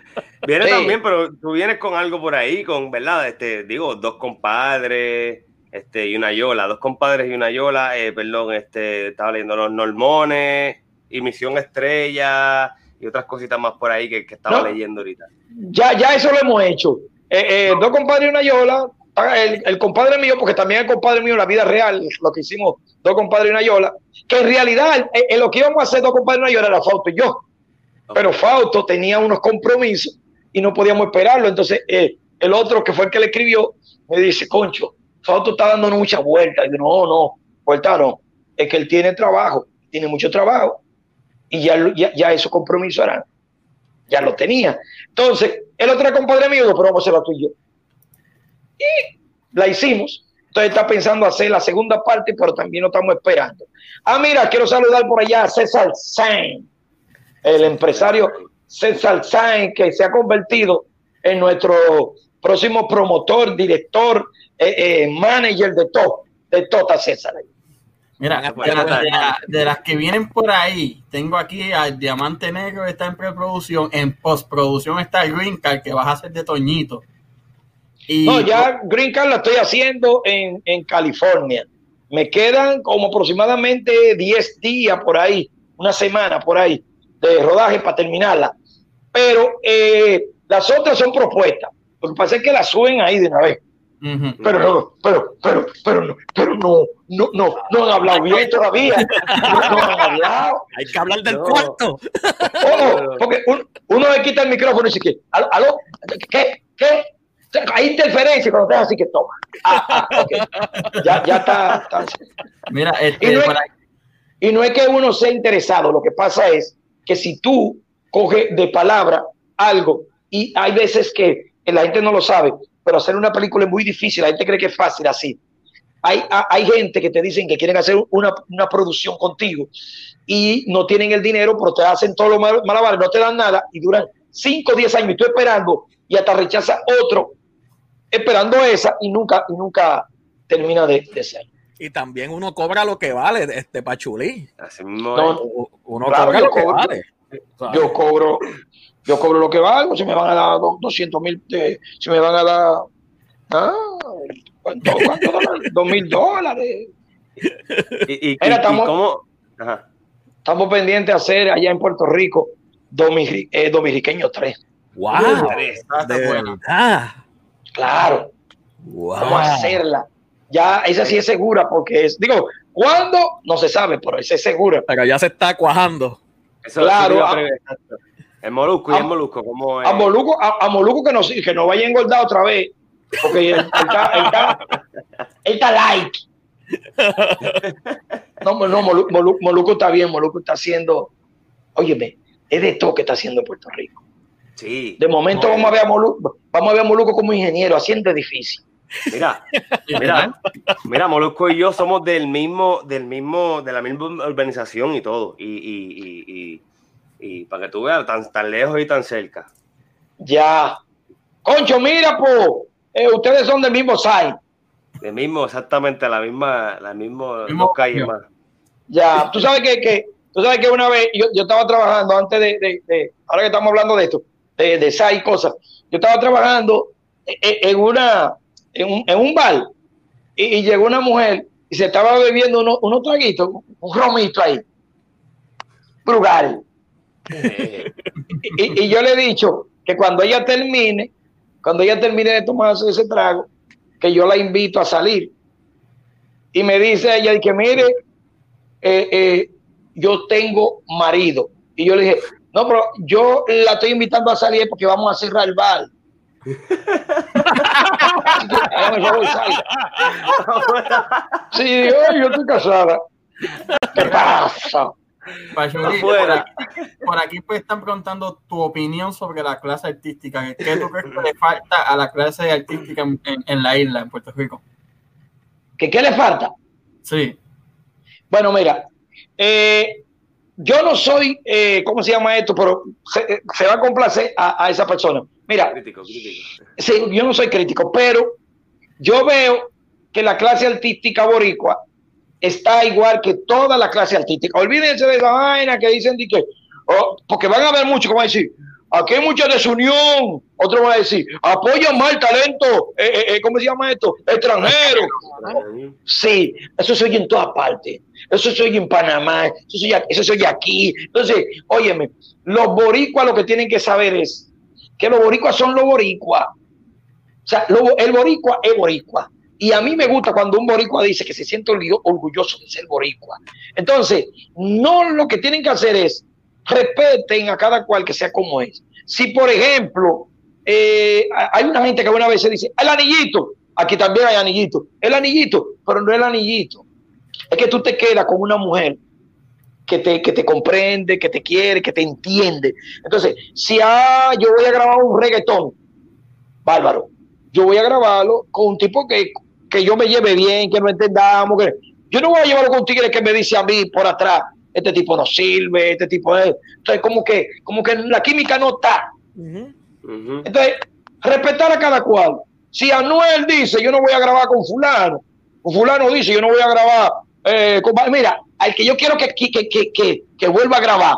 Viene también, pero tú vienes con algo por ahí, con, ¿verdad? Este, digo, dos compadres, este, y una yola, dos compadres y una yola, eh, perdón, este, estaba leyendo los normones y Misión Estrella y otras cositas más por ahí que, que estaba leyendo ahorita. Ya, ya eso lo hemos hecho. Eh, eh, dos compadres y una yola. El, el, compadre mío, porque también el compadre mío en la vida real, lo que hicimos dos compadres y una yola, que en realidad eh, lo que íbamos a hacer dos compadres y una yola era Fausto y yo. Pero Fausto tenía unos compromisos y no podíamos esperarlo. Entonces, el otro que fue el que le escribió, me dice, Concho, Fausto está dando mucha vuelta. Y yo, no, no, vuelta no. Es que él tiene trabajo, tiene mucho trabajo y ya, ya, ya esos compromisos eran, ya lo tenía. Entonces, el otro compadre mío, pero vamos a hacerla tú y. Y la hicimos. Entonces está pensando hacer la segunda parte, pero también lo estamos esperando. Ah, mira, quiero saludar por allá a César Sain, el empresario César Sain, que se ha convertido en nuestro próximo promotor, director, eh, eh, manager de todo, de toda César. Mira, de, las que vienen por ahí, tengo aquí al Diamante Negro, está en preproducción. En postproducción está el Green Card, que vas a hacer de Toñito. Y, no, ya Green Card lo estoy haciendo en, California. Me quedan como aproximadamente 10 días por ahí, una semana por ahí, de rodaje para terminarla. Pero eh, las otras son propuestas. Lo que pasa es que las suben ahí de una vez. Pero no, pero, pero, pero no, pero no, no, no, no han hablado bien todavía. No, han hablado. Hay que hablar del cuarto. Porque uno le quita el micrófono y dice que, ¿aló? ¿Qué? ¿Qué? Hay interferencia cuando te así que toma. Ah, ah, ya, ya está, Mira, este, y, no es, y no es que uno sea interesado, lo que pasa es que si tú coges de palabra algo, y hay veces que la gente no lo sabe, pero hacer una película es muy difícil, la gente cree que es fácil así. Hay, hay gente que te dicen que quieren hacer una, una producción contigo y no tienen el dinero, pero te hacen todo lo malabares, no te dan nada y duran 5 o 10 años y tú esperando y hasta rechaza otro esperando esa y nunca, y nunca termina de, ser. Y también uno cobra lo que vale, este Pachulí. No, uno cobra lo que vale. Yo cobro, yo cobro lo que valgo, si me van a dar 200 mil, si me van a dar, ah, ¿cuánto, cuánto dólares? (laughs) 2 mil dólares. ¿Y, y, estamos, cómo? estamos pendientes de hacer allá en Puerto Rico eh, Dominiqueño 3. ¡Wow! Claro. Vamos a hacerla. Ya, esa sí es segura porque es, digo, ¿cuándo? No se sabe, pero esa es segura. Pero ya se está cuajando. claro. El Molusco y el Molusco, ¿cómo es? A Molusco, a, Molusco que, no, que no vaya a engordar otra vez, porque él, está, like. No, no Molusco, está bien, Molusco está haciendo, óyeme, es de todo que está haciendo Puerto Rico. Sí. De momento vamos a ver a Molusco, vamos a ver a Molusco como ingeniero haciendo edificios. Mira, mira, mira, Molusco y yo somos del mismo, del mismo, de la misma urbanización y todo. y, y y para que tú veas, tan, tan lejos y tan cerca. Ya. Concho, mira, po, eh, ustedes son del mismo site. Del mismo, exactamente, la misma, la misma calle más. Ya, tú sabes que, que, tú sabes que una vez yo, yo estaba trabajando antes de, de, ahora que estamos hablando de esto, de, de SAI cosas, yo estaba trabajando en, una, en un, en un bar y, llegó una mujer y se estaba bebiendo unos, unos traguitos, un romito ahí. Brugal (laughs) y, yo le he dicho que cuando ella termine, cuando ella termine de tomarse ese trago, que yo la invito a salir. Y me dice ella que mire, eh, eh, yo tengo marido. Y yo le dije, no, pero yo la estoy invitando a salir porque vamos a cerrar el bar. (laughs) (laughs) sí, yo estoy casada. ¿Qué pasa? Por, aquí, pues están preguntando tu opinión sobre la clase artística. ¿Qué tú crees que le falta a la clase artística en, la isla, en Puerto Rico? ¿Qué, qué le falta? Sí. Bueno, mira, eh, yo no soy, eh, ¿cómo se llama esto? Pero se, va a complacer a, esa persona. Mira, crítico, Sí, yo no soy crítico, pero yo veo que la clase artística boricua está igual que toda la clase artística. Olvídense de esa vaina que dicen que, oh, porque van a ver mucho, como decir, aquí hay mucha desunión. Otro va a decir, apoyan más el talento, eh, eh, eh, ¿cómo se llama esto? Extranjero. Sí, eso se en todas partes. Eso se en Panamá, eso se oye, aquí. Entonces, óyeme, los boricuas lo que tienen que saber es que los boricuas son los boricuas. O sea, el boricua es boricua. Y a mí me gusta cuando un boricua dice que se siente orgulloso de ser boricua. Entonces, no lo que tienen que hacer es respeten a cada cual que sea como es. Si, por ejemplo, eh, hay una gente que una vez se dice, el anillito, aquí también hay anillito, el anillito, pero no el anillito. Es que tú te quedas con una mujer que te, que te comprende, que te quiere, que te entiende. Entonces, si ah, yo voy a grabar un reggaetón, bárbaro, yo voy a grabarlo con un tipo que que yo me lleve bien, que no entendamos. Que... Yo no voy a llevarlo con un tigre que me dice a mí por atrás, este tipo no sirve, este tipo es. Entonces, como que, como que la química no está. Entonces, respetar a cada cual. Si Anuel dice, yo no voy a grabar con fulano, o fulano dice, yo no voy a grabar eh, con... Mira, al que yo quiero que, que, que, que, vuelva a grabar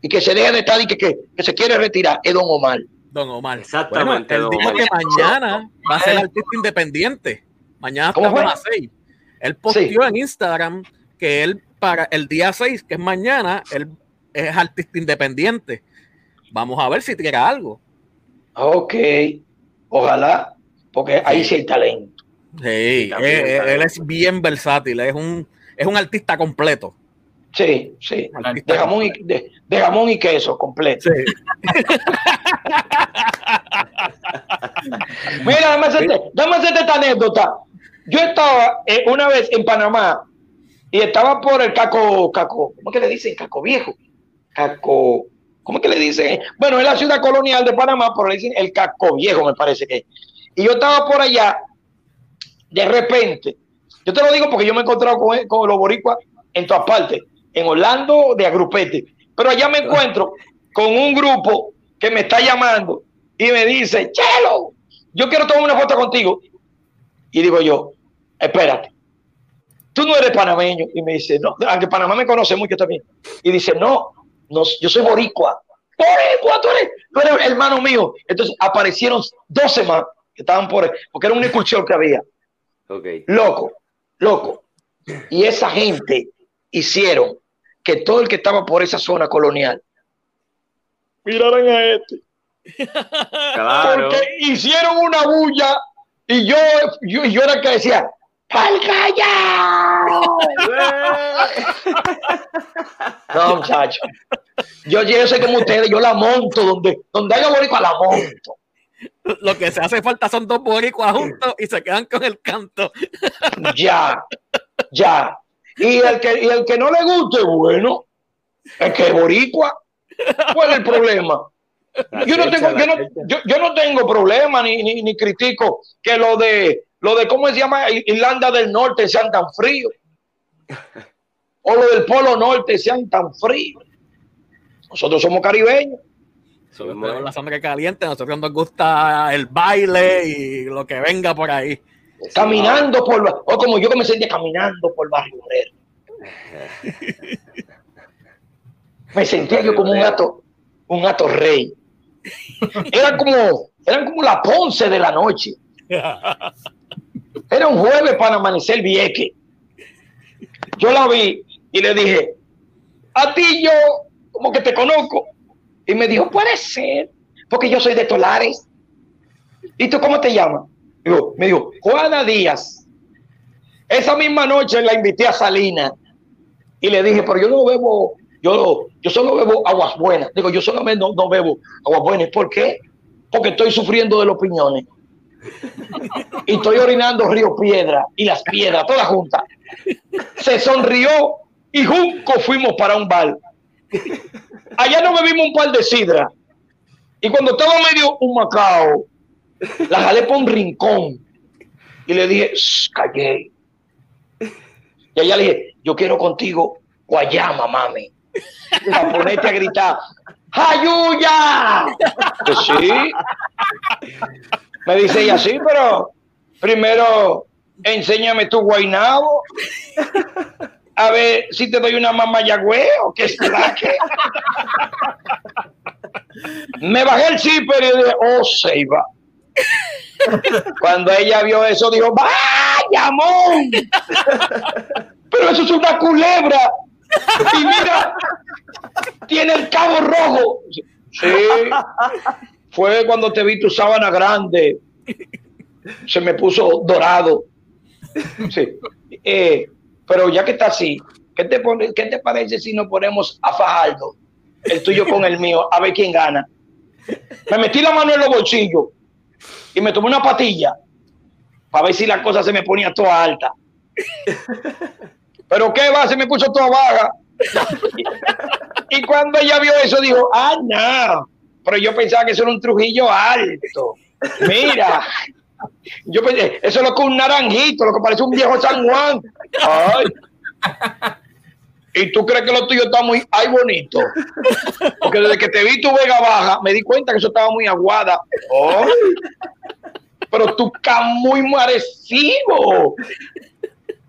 y que se deje de estar y que, que, se quiere retirar es Don Omar. Don Omar. Exactamente. Bueno, él dijo que mañana va a ser artista independiente. Mañana estamos a las 6. Él posteó en Instagram que él para el día 6, que es mañana, él es artista independiente. Vamos a ver si tira algo. Ok, ojalá, porque ahí sí hay talento. Sí, él, es bien versátil, es un, es un artista completo. Sí, sí, de jamón, y, de, jamón, y, queso completo. Sí. (laughs) Mira, dame hacerte esta anécdota. Yo estaba eh, una vez en Panamá y estaba por el Caco, Caco, ¿cómo que le dicen? Caco Viejo. Caco, ¿cómo que le dicen? Bueno, es la ciudad colonial de Panamá, pero le dicen el Caco Viejo, me parece que. Y yo estaba por allá, de repente, yo te lo digo porque yo me he encontrado con, con los boricuas en todas partes, en Orlando de agrupete, pero allá me encuentro con un grupo que me está llamando y me dice, Chelo, yo quiero tomar una foto contigo. Y digo yo, espérate, tú no eres panameño. Y me dice, no, aunque Panamá me conoce mucho también. Y dice, no, no yo soy boricua. Boricua, tú eres, tú eres hermano mío. Entonces aparecieron 12 más que estaban por, porque era una excursión que había. Okay. Loco, loco. Y esa gente hicieron que todo el que estaba por esa zona colonial miraran a este. (laughs) Claro. Porque hicieron una bulla y yo, yo, yo era el que decía, ¡Pal (laughs) no, muchacho. Yo, yo soy como ustedes, yo la monto donde, donde haya boricua la monto. Lo que se hace falta son dos boricuas juntos y se quedan con el canto. Ya, ya. Y el que, y el que no le guste, bueno, es que boricua. ¿Cuál es el problema? Yo no, tengo, yo, no, yo, no tengo problema ni, ni, ni, critico que lo de lo de cómo se llama Irlanda del Norte sean tan fríos. (laughs) O lo del Polo Norte sean tan fríos. Nosotros somos caribeños. Somos la sangre caliente, nosotros nos gusta el baile y lo que venga por ahí. Caminando por o como yo que me sentía caminando por Barrio Obrero. (laughs) me sentía yo como un gato, un gato rey. Era como, eran como la ponce de la noche. Era un jueves para amanecer vieque. Yo la vi y le dije, a ti yo como que te conozco. Y me dijo, puede ser, porque yo soy de Tolares. ¿Y tú cómo te llamas? Me dijo, Juana Díaz. Esa misma noche la invité a Salina y le dije, pero yo no bebo yo, yo solo bebo aguas buenas. Digo, yo solamente no, no bebo aguas buenas. ¿Por qué? Porque estoy sufriendo de los piñones. Y estoy orinando Río Piedra y las piedras, todas juntas. Se sonrió y Junco fuimos para un bar. Allá nos bebimos un par de sidra. Y cuando estaba medio un macao, la jalé por un rincón y le dije, callé. Y allá le dije, yo quiero contigo Guayama, mami. (laughs) Para ponerte a gritar, ¡Ayuya! Pues sí. Me dice ella, sí, pero primero enséñame tu guainabo. A ver si te doy una mamayagüe o qué será que. Me bajé el zipper y dije, oh, se iba. Cuando ella vio eso, dijo, ¡vaya, amor! Pero eso es una culebra. Y mira, tiene el cabo rojo. Sí. Fue cuando te vi tu sábana grande. Se me puso dorado. Sí. Eh, pero ya que está así, ¿qué te, pone, ¿qué te parece si nos ponemos a Fajardo? El tuyo con el mío, a ver quién gana. Me metí la mano en los bolsillos y me tomé una patilla para ver si la cosa se me ponía toda alta. Pero qué va, se me puso toda baja. y cuando ella vio eso, dijo, ah, no. Pero yo pensaba que eso era un Trujillo alto. Mira, yo pensé, eso es lo que un naranjito, lo que parece un viejo San Juan. Ay. Y tú crees que lo tuyo está muy, ay, bonito. Porque desde que te vi tu vega baja, me di cuenta que eso estaba muy aguada. Pero tú estás muy marecido.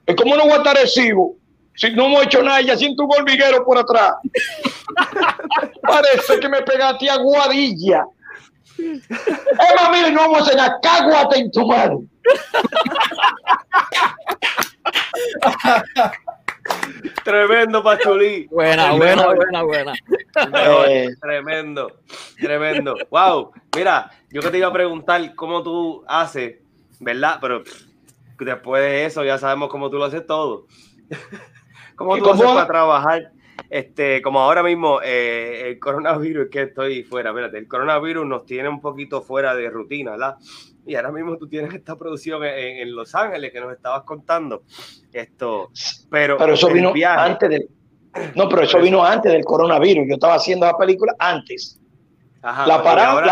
Es como no voy a estar recibo. Si no hemos hecho nada, ya siento un hormiguero por atrás. (laughs) Parece que me pegaste a guadilla. Emma, mire, no vamos a enseñar, cáguate en tu mano. (laughs) Tremendo, Pachulí. Buena, buena, buena, buena. Eh. Tremendo, tremendo. Wow, mira, yo que te iba a preguntar cómo tú haces, ¿verdad? Pero después de eso ya sabemos cómo tú lo haces todo. (laughs) ¿Cómo tú haces para trabajar? Este, como ahora mismo eh, el coronavirus, que estoy fuera, espérate, el coronavirus nos tiene un poquito fuera de rutina, ¿verdad? Y ahora mismo tú tienes esta producción en, Los Ángeles que nos estabas contando. Esto, pero, pero eso vino antes del, no, pero eso vino antes del coronavirus. Yo estaba haciendo la película antes. la, paramos,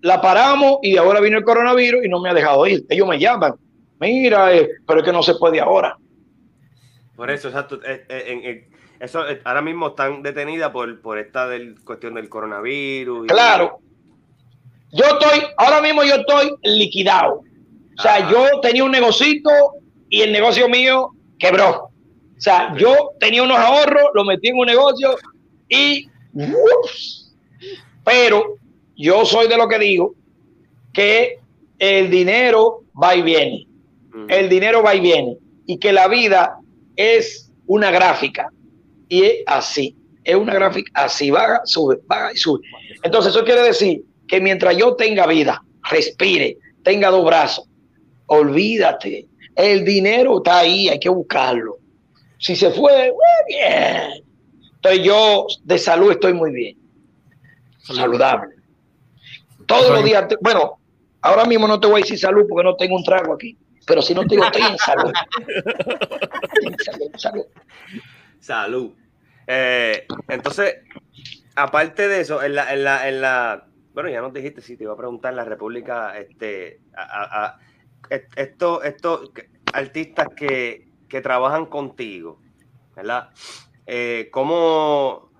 la, paramos y ahora vino el coronavirus y no me ha dejado ir. Ellos me llaman. Mira, eh, pero es que no se puede ahora. Por eso, exacto. Eh, eh, eso ahora mismo están detenidas por, por esta del, cuestión del coronavirus. claro. Yo estoy, ahora mismo yo estoy liquidado. O sea, yo tenía un negocito y el negocio mío quebró. O sea, yo tenía unos ahorros, los metí en un negocio y... Pero yo soy de lo que digo que el dinero va y viene. El dinero va y viene. Y que la vida es una gráfica. Y es así. Es una gráfica así. Baja, sube, baja y sube. Entonces eso quiere decir que mientras yo tenga vida, respire, tenga dos brazos, olvídate. El dinero está ahí, hay que buscarlo. Si se fue, muy bien. Entonces yo de salud estoy muy bien. Saludable. Todos los días, bueno, ahora mismo no te voy a decir salud porque no tengo un trago aquí. Pero si no te digo, estoy en (laughs) salud. salud, salud. Eh, entonces, aparte de eso, en la, en la, en la, bueno, ya nos dijiste, si te iba a preguntar en la República, este, a, estos esto, artistas que, que, trabajan contigo, ¿verdad? Eh, ¿Cómo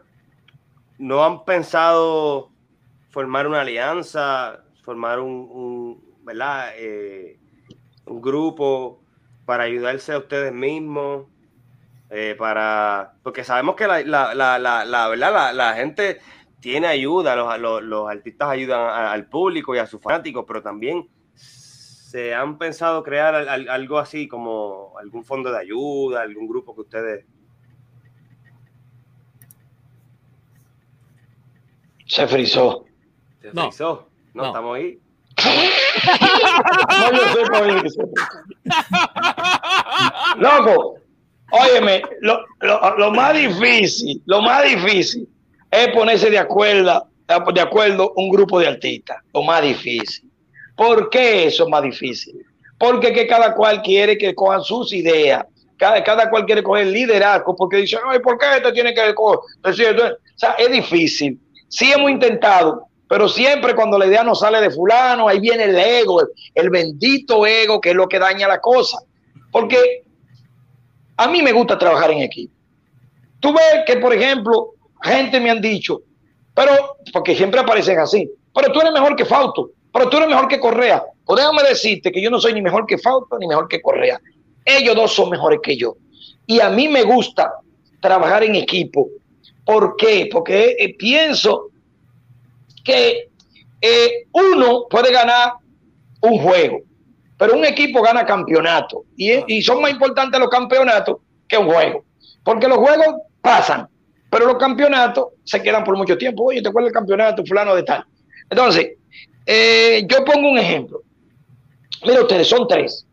no han pensado formar una alianza, formar un, un ¿verdad? Eh, un grupo para ayudarse a ustedes mismos, eh, para, porque sabemos que la, la, la, la, ¿verdad? la, gente tiene ayuda, los, los, artistas ayudan al público y a sus fanáticos, pero también se han pensado crear algo así como algún fondo de ayuda, algún grupo que ustedes... Se frizó. Se frizó. no. estamos ahí no, Loco, óyeme, lo, lo, más difícil, lo más difícil es ponerse de acuerdo, de acuerdo un grupo de artistas. Lo más difícil. ¿Por qué eso es más difícil? Porque que cada cual quiere que cojan sus ideas cada, cada cual quiere coger liderazgo porque dice, ay, ¿por qué esto tiene que coger? O sea, es difícil. Sí hemos intentado, pero siempre cuando la idea no sale de fulano, ahí viene el ego, el, bendito ego, que es lo que daña la cosa. Porque a mí me gusta trabajar en equipo. Tú ves que, por ejemplo, gente me han dicho, pero, porque siempre aparecen así, pero tú eres mejor que Fausto, pero tú eres mejor que Correa. Pues déjame decirte que yo no soy ni mejor que Fausto ni mejor que Correa. Ellos dos son mejores que yo. Y a mí me gusta trabajar en equipo. ¿Por qué? Porque eh, pienso que eh, uno puede ganar un juego, pero un equipo gana campeonato. Y, y son más importantes los campeonatos que un juego. Porque los juegos pasan, pero los campeonatos se quedan por mucho tiempo. Oye, ¿te acuerdas del campeonato fulano de tal? Entonces, eh, yo pongo un ejemplo. Mira ustedes, son tres.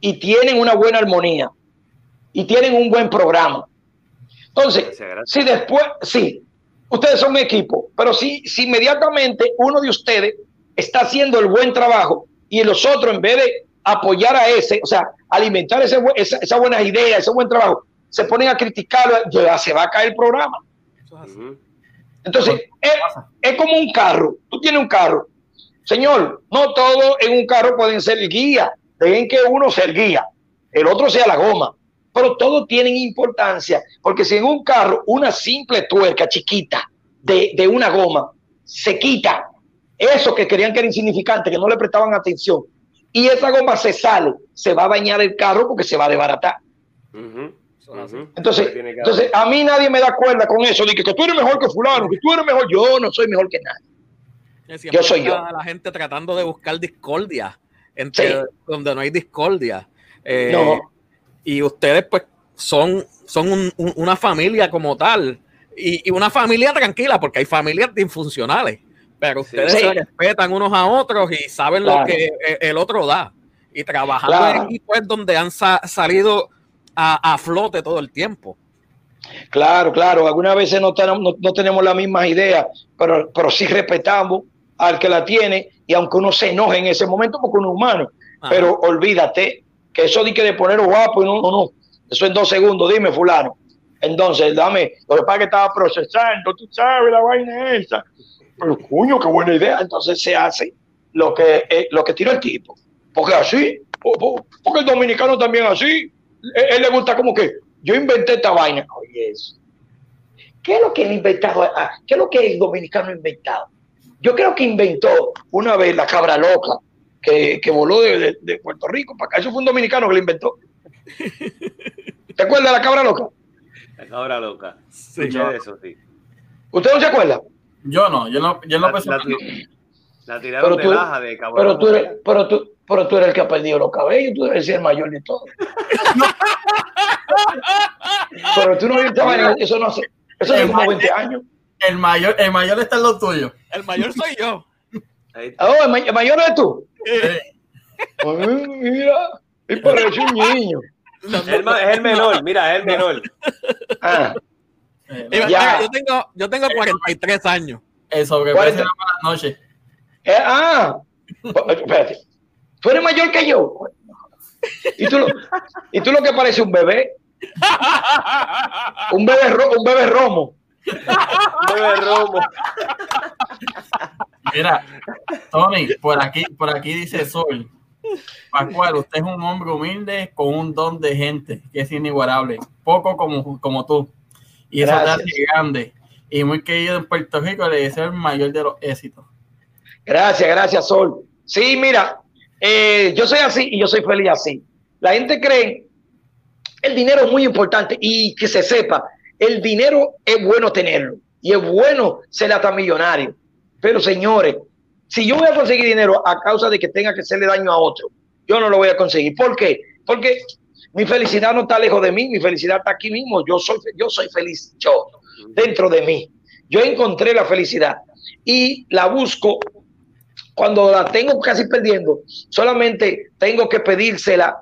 Y tienen una buena armonía. Y tienen un buen programa. Entonces, si después, sí, ustedes son un equipo, pero si, si inmediatamente uno de ustedes está haciendo el buen trabajo y los otros, en vez de apoyar a ese, o sea, alimentar ese, esa, esa buena idea, ese buen trabajo, se ponen a criticarlo, ya se va a caer el programa. Entonces, es, como un carro. Tú tienes un carro. Señor, no todo en un carro pueden ser el guía. Dejen que uno sea el guía, el otro sea la goma. Pero todos tienen importancia, porque si en un carro una simple tuerca chiquita de, de una goma se quita, eso que querían que era insignificante, que no le prestaban atención, y esa goma se sale, se va a dañar el carro porque se va a desbaratar. Entonces, entonces, a mí nadie me da cuerda con eso, de que, tú eres mejor que fulano, que tú eres mejor, yo no soy mejor que nadie. yo soy yo. La gente tratando de buscar discordia, entre donde no hay discordia. Eh, y ustedes pues son, son una familia como tal, y, una familia tranquila, porque hay familias disfuncionales, pero ustedes se respetan unos a otros y saben lo que e, el otro da. Y trabajando en equipos donde han salido a, flote todo el tiempo. Claro, claro. Algunas veces no, tenemos, no, tenemos la misma idea, pero, pero sí respetamos al que la tiene y aunque uno se enoje en ese momento porque uno es humano, pero olvídate que eso de que de poner guapo, no, no, no. Eso en dos segundos, dime fulano. Entonces, dame, lo que pasa que estaba procesando, tú sabes, la vaina esa. Pero cuño, qué buena idea. Entonces se hace lo que, eh, lo que tira el tipo. Porque así, porque el dominicano también así él, le gusta como que yo inventé esta vaina. Oye, eso. ¿Qué es lo que él inventado? Ah, ¿Qué es lo que el dominicano ha inventado? Yo creo que inventó una vez la cabra loca que, voló de, Puerto Rico para acá. Eso fue un dominicano que la inventó. (laughs) ¿Te acuerdas de la cabra loca? La cabra loca. Sí, eso, sí. ¿Usted no se acuerda? Yo no, yo no, yo no la, la, tiraron de laja de cabra pero Tú eres, pero tú, pero tú eres el que ha perdido los cabellos, tú eres el mayor de todo. (laughs) pero tú no viste eso no hace, eso es como 20 años. El mayor, el mayor está en lo tuyo. El mayor soy yo. Oh, el, mayor es tú. mira, y parece un niño. es el menor, mira, es el menor. Ah. yo, tengo, yo tengo 43 años. Eso, que puede ser una mala noche. Eh, ah, espérate. Tú eres mayor que yo. Y tú, lo, y tú lo que parece un bebé. Un bebé, un bebé romo. Un bebé romo. Mira, Tony, por aquí, por aquí dice Sol. Pascual, usted es un hombre humilde con un don de gente que es inigualable, poco como, como tú. Y eso te grande. Y muy querido en Puerto Rico, le deseo el mayor de los éxitos. Gracias, gracias, Sol. Sí, mira, eh, yo soy así y yo soy feliz así. La gente cree, el dinero es muy importante y que se sepa, el dinero es bueno tenerlo y es bueno ser hasta millonario. Pero señores, si yo voy a conseguir dinero a causa de que tenga que hacerle daño a otro, yo no lo voy a conseguir. ¿Por qué? Porque mi felicidad no está lejos de mí, mi felicidad está aquí mismo. Yo soy, yo soy feliz, yo, dentro de mí. Yo encontré la felicidad y la busco cuando la tengo casi perdiendo, solamente tengo que pedírsela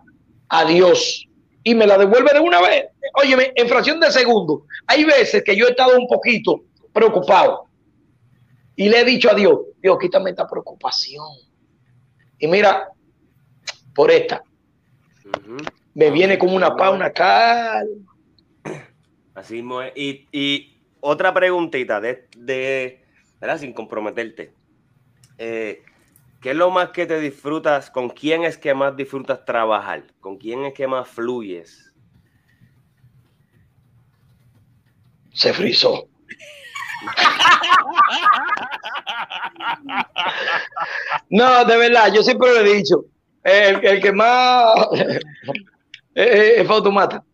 a Dios y me la devuelve de una vez. Óyeme, en fracción de segundo, hay veces que yo he estado un poquito preocupado y le he dicho a Dios, Dios, quítame esta preocupación. Y mira, por esta. me viene como una paz, una calma. Así mismo es. Y, y otra preguntita de, de, ¿verdad? Sin comprometerte. Eh, ¿Qué es lo más que te disfrutas? ¿Con quién es que más disfrutas trabajar? ¿Con quién es que más fluyes? Se frizó. No, de verdad, yo siempre lo he dicho. El, que más (laughs) es, Fautomata.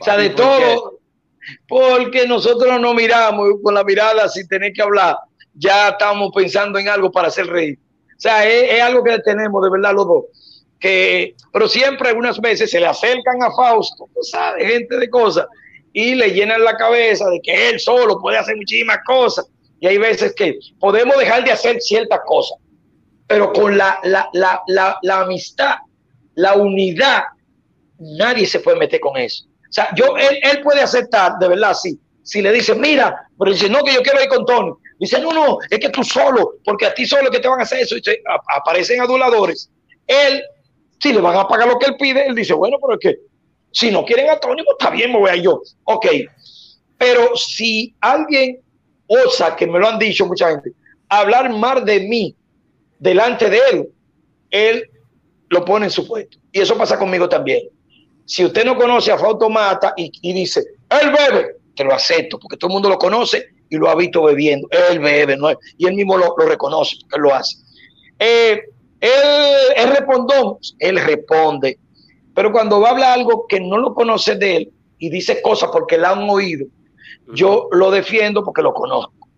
O sea, de todo, porque nosotros no miramos con la mirada sin tener que hablar, ya estamos pensando en algo para hacer reír. O sea, es, algo que tenemos de verdad los dos. Que, pero siempre algunas veces se le acercan a Fausto, ¿sabes? Gente de cosas, y le llenan la cabeza de que él solo puede hacer muchísimas cosas. Y hay veces que podemos dejar de hacer ciertas cosas, pero con la, la, la, la, amistad, la unidad, nadie se puede meter con eso. O sea, yo, él, él puede aceptar, de verdad, sí. Si le dice, mira, pero dice, no, que yo quiero ir con Tony. Dice, no, no, es que tú solo, porque a ti solo que te van a hacer eso. Y aparecen aduladores. Él, si le van a pagar lo que él pide, él dice, bueno, pero es que si no quieren a Tony, pues está bien, me voy a yo. Ok. Pero si alguien osa, que me lo han dicho mucha gente, hablar mal de mí delante de él, él lo pone en su puesto. Y eso pasa conmigo también. Si usted no conoce a Fautomata y, y dice, él bebe, te lo acepto, porque todo el mundo lo conoce y lo ha visto bebiendo. Él bebe, ¿no? y él mismo lo, reconoce, porque él lo hace. Eh, él, él respondón, él responde. Pero cuando va a hablar algo que no lo conoce de él y dice cosas porque la han oído, yo lo defiendo porque lo conozco.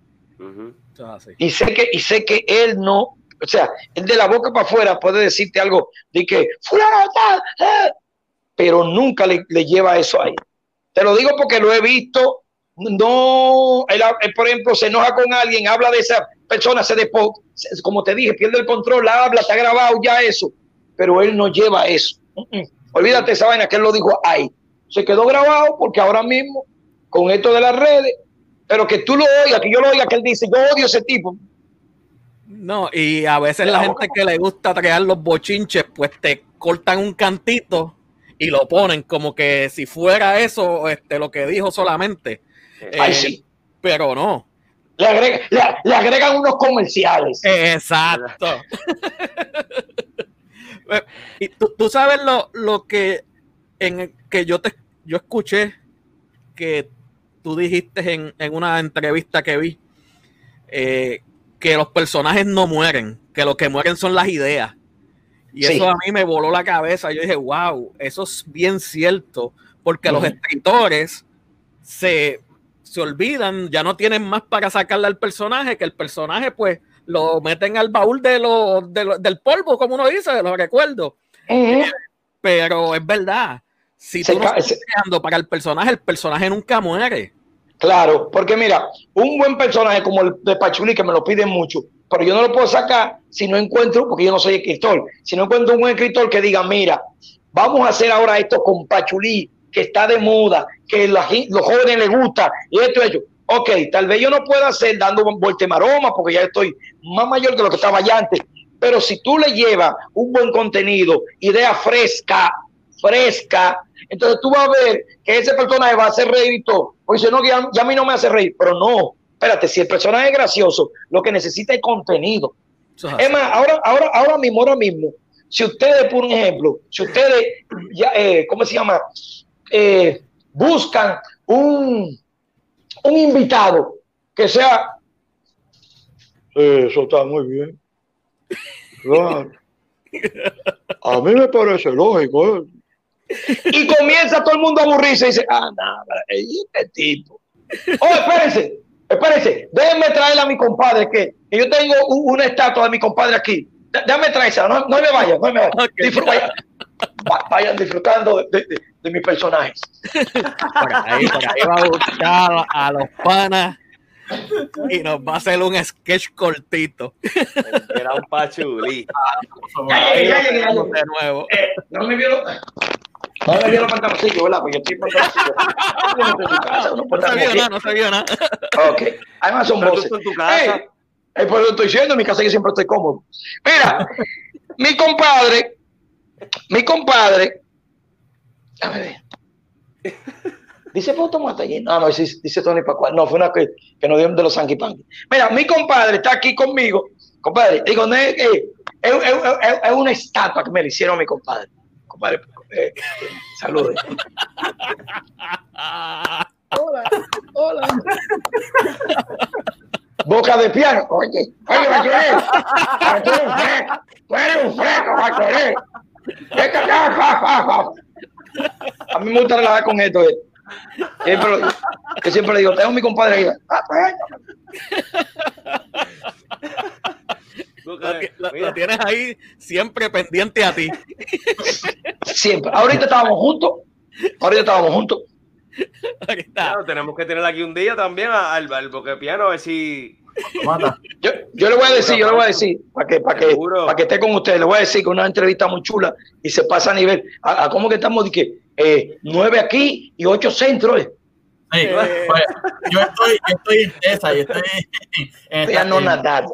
Y sé que, y sé que él no, o sea, él de la boca para afuera puede decirte algo de que fulano eh", pero nunca le, lleva eso ahí. Te lo digo porque lo he visto. No, él, por ejemplo, se enoja con alguien, habla de esa persona, se despo, como te dije, pierde el control, habla, está grabado ya eso, pero él no lleva eso. Olvídate esa vaina que él lo dijo ahí. Se quedó grabado porque ahora mismo con esto de las redes, pero que tú lo oigas, que yo lo oiga, que él dice, yo odio ese tipo. No, y a veces la gente que le gusta crear los bochinches, pues te cortan un cantito y lo ponen como que si fuera eso este, lo que dijo solamente. Ay, eh, sí. Pero no. Le, le, agregan unos comerciales. Exacto. (laughs) y tú, tú, sabes lo, lo que en que yo te yo escuché que tú dijiste en, una entrevista que vi eh, que los personajes no mueren, que lo que mueren son las ideas. Y eso a mí me voló la cabeza. Yo dije, wow, eso es bien cierto, porque los escritores se, se olvidan, ya no tienen más para sacarle al personaje, que el personaje pues lo meten al baúl de lo, del polvo, como uno dice, de los recuerdos. Pero es verdad, si tú no estás creando para el personaje, el personaje nunca muere. Claro, porque mira, un buen personaje como el de Pachuli, que me lo piden mucho, pero yo no lo puedo sacar si no encuentro, porque yo no soy escritor, si no encuentro un buen escritor que diga, mira, vamos a hacer ahora esto con Pachulí, que está de moda, que los jóvenes les gusta, y esto y Ok, tal vez yo no pueda hacer dando vuelta maroma, porque ya estoy más mayor que lo que estaba ya antes, pero si tú le llevas un buen contenido, idea fresca, fresca, entonces tú vas a ver que ese personaje va a hacer reír y todo. O dice, no, que ya, a mí no me hace reír. Pero no, espérate, si el personaje es gracioso, lo que necesita es contenido. Es más, ahora, ahora, ahora mismo, ahora mismo, si ustedes, por ejemplo, si ustedes, ya, eh, ¿cómo se llama? Eh, buscan un, un invitado que sea... Eso está muy bien. Claro. A mí me parece lógico. ¿eh? Y comienza todo el mundo a aburrirse y dice, ah, nada, este tipo. Oh, espérense, espérense, déjenme traer a mi compadre, que, yo tengo una estatua de mi compadre aquí. Déjame traerse, no, no me vayan, no me vayan. Vayan. disfrutando de, de, mis personajes. Por ahí, por ahí va a buscar a los panas y nos va a hacer un sketch cortito. Era un pachulí. de nuevo. Eh, no me vieron. No me vieron pantaloncillos, ¿verdad? Porque yo estoy pantaloncillos. No sabía nada, no sabía nada. Ok. Además son voces. en tu casa. Hey, pues lo estoy diciendo, en mi casa yo siempre estoy cómodo. Mira, mi compadre, mi compadre A ver. Dice fue tomate allí. No, no, dice, dice Tony Pascual. No, fue una que, que nos dio de los Sanky Mira, mi compadre está aquí conmigo. Compadre, digo, es, es, una estatua que me le hicieron a mi compadre. Compadre, eh, saludos. hola, hola. Boca de piano. Oye, oye, va a querer. Tú eres un fresco. Tú a mí me gusta relajar con esto. Eh. Siempre, que siempre le digo, tengo mi compadre ahí. Ah, pues, lo, tienes ahí siempre pendiente a ti. Siempre. Ahorita estábamos juntos. Ahorita estábamos juntos. Claro, tenemos que tener aquí un día también al, al boque piano a ver si. Yo, yo, le voy a decir, yo le voy a decir, para que, para que, para que esté con ustedes, le voy a decir que una entrevista muy chula y se pasa a nivel. ¿A, cómo que estamos de que eh, nueve aquí y ocho centros? Eh. Sí, pues, yo estoy, yo estoy en esa, yo estoy en ya no nadar.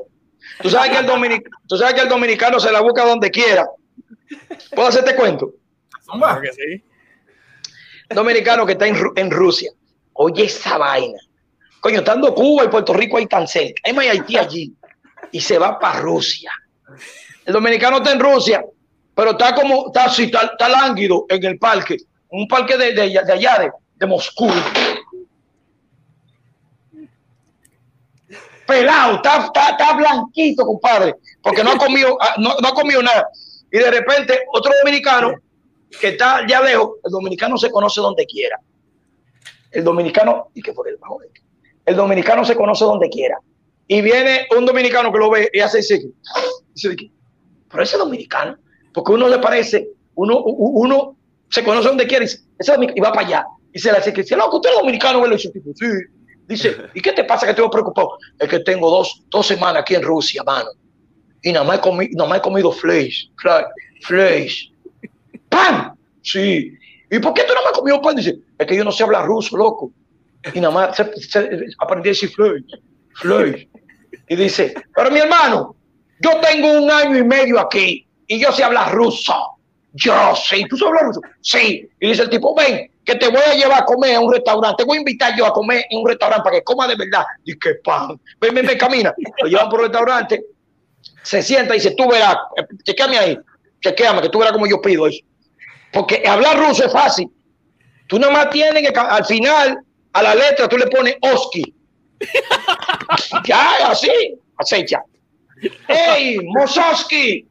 Tú sabes, que el dominicano, tú sabes que el dominicano se la busca donde quiera. ¿Puedo hacerte cuento? Que sí. Dominicano que está en, en Rusia. Oye esa vaina. Coño, estando Cuba y Puerto Rico ahí tan cerca. Hay Haití allí. Y se va para Rusia. El dominicano está en Rusia, pero está como, está así, está, lánguido en el parque. Un parque de, de, de allá, de, de Moscú. pelado, está, está, blanquito, compadre, porque no ha comido, ah, no, no, ha comido nada. Y de repente, otro dominicano que está ya lejos, el dominicano se conoce donde quiera. El dominicano, y que por el bajo, el dominicano se conoce donde quiera. Y viene un dominicano que lo ve y hace así, dice, pero ese dominicano, porque uno le parece, uno, uno se conoce donde quiera y, ese y va para allá. Y se le dice, que loco, usted es dominicano, y dice, sí, Dice, ¿y qué te pasa que estoy preocupado? Es que tengo dos, dos semanas aquí en Rusia, mano. Y nada más he, comido, nada más he comido flesh, flesh. ¡Pan! Sí. ¿Y por qué tú no me has comido pan? Dice, es que yo no sé hablar ruso, loco. Y nada más aprendí a decir flesh, flesh. Y dice, pero mi hermano, yo tengo un año y medio aquí y yo sé hablar ruso. Yo sí, ¿tú sabes hablar ruso? Sí. Y dice el tipo, ven, que te voy a llevar a comer a un restaurante, te voy a invitar yo a comer en un restaurante para que coma de verdad. Y que pan, ven, ven, ven, camina. Lo llevan por el restaurante, se sienta y dice, tú verás, eh, chequeame ahí, chequeame, que tú verás como yo pido eso. Porque hablar ruso es fácil. Tú nada más tienes que, al final, a la letra, tú le pones Oski. (laughs) ya, así, acecha. ¡Ey, Mososki!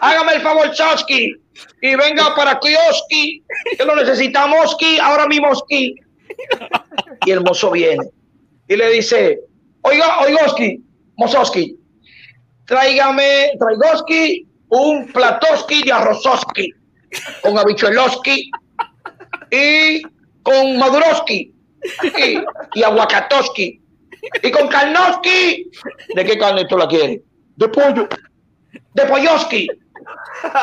Hágame el favor, Soski y venga para Kioski, que lo necesitamos, ahora mismo, Ski. Y el mozo viene y le dice, oiga, oigoski, mozoski, tráigame, traigoski, un platoski de arrozoski, con habichueloski y con maduroski y, aguacatoski y con carnoski. ¿De qué carne tú la quieres? De pollo. De polloski.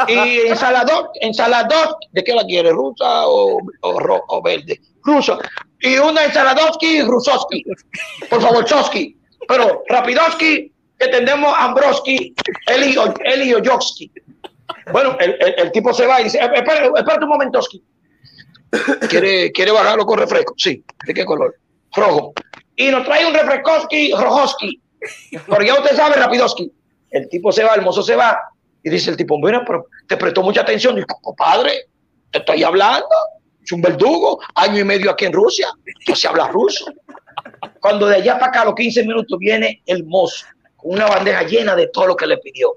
Y ensalador, ensalador, ¿de qué la quiere? ¿Rusa o, o, o verde? Rusa. Y una ensaladoski rusoski. Por favor, choski. Pero rapidoski, que tenemos Ambroski, Eli, Eli Oyoski. Bueno, el, el, tipo se va y dice, espérate, espérate un momentoski. ¿Quiere, ¿Quiere bajarlo con refresco? Sí. ¿De qué color? Rojo. Y nos trae un refrescoski rojoski. Pero ya usted sabe, rapidoski. El tipo se va, el mozo se va y dice el tipo, bueno, pero te prestó mucha atención. Y compadre, te estoy hablando. Es un verdugo, año y medio aquí en Rusia. Yo se habla ruso. Cuando de allá para acá, los 15 minutos, viene el mozo con una bandeja llena de todo lo que le pidió.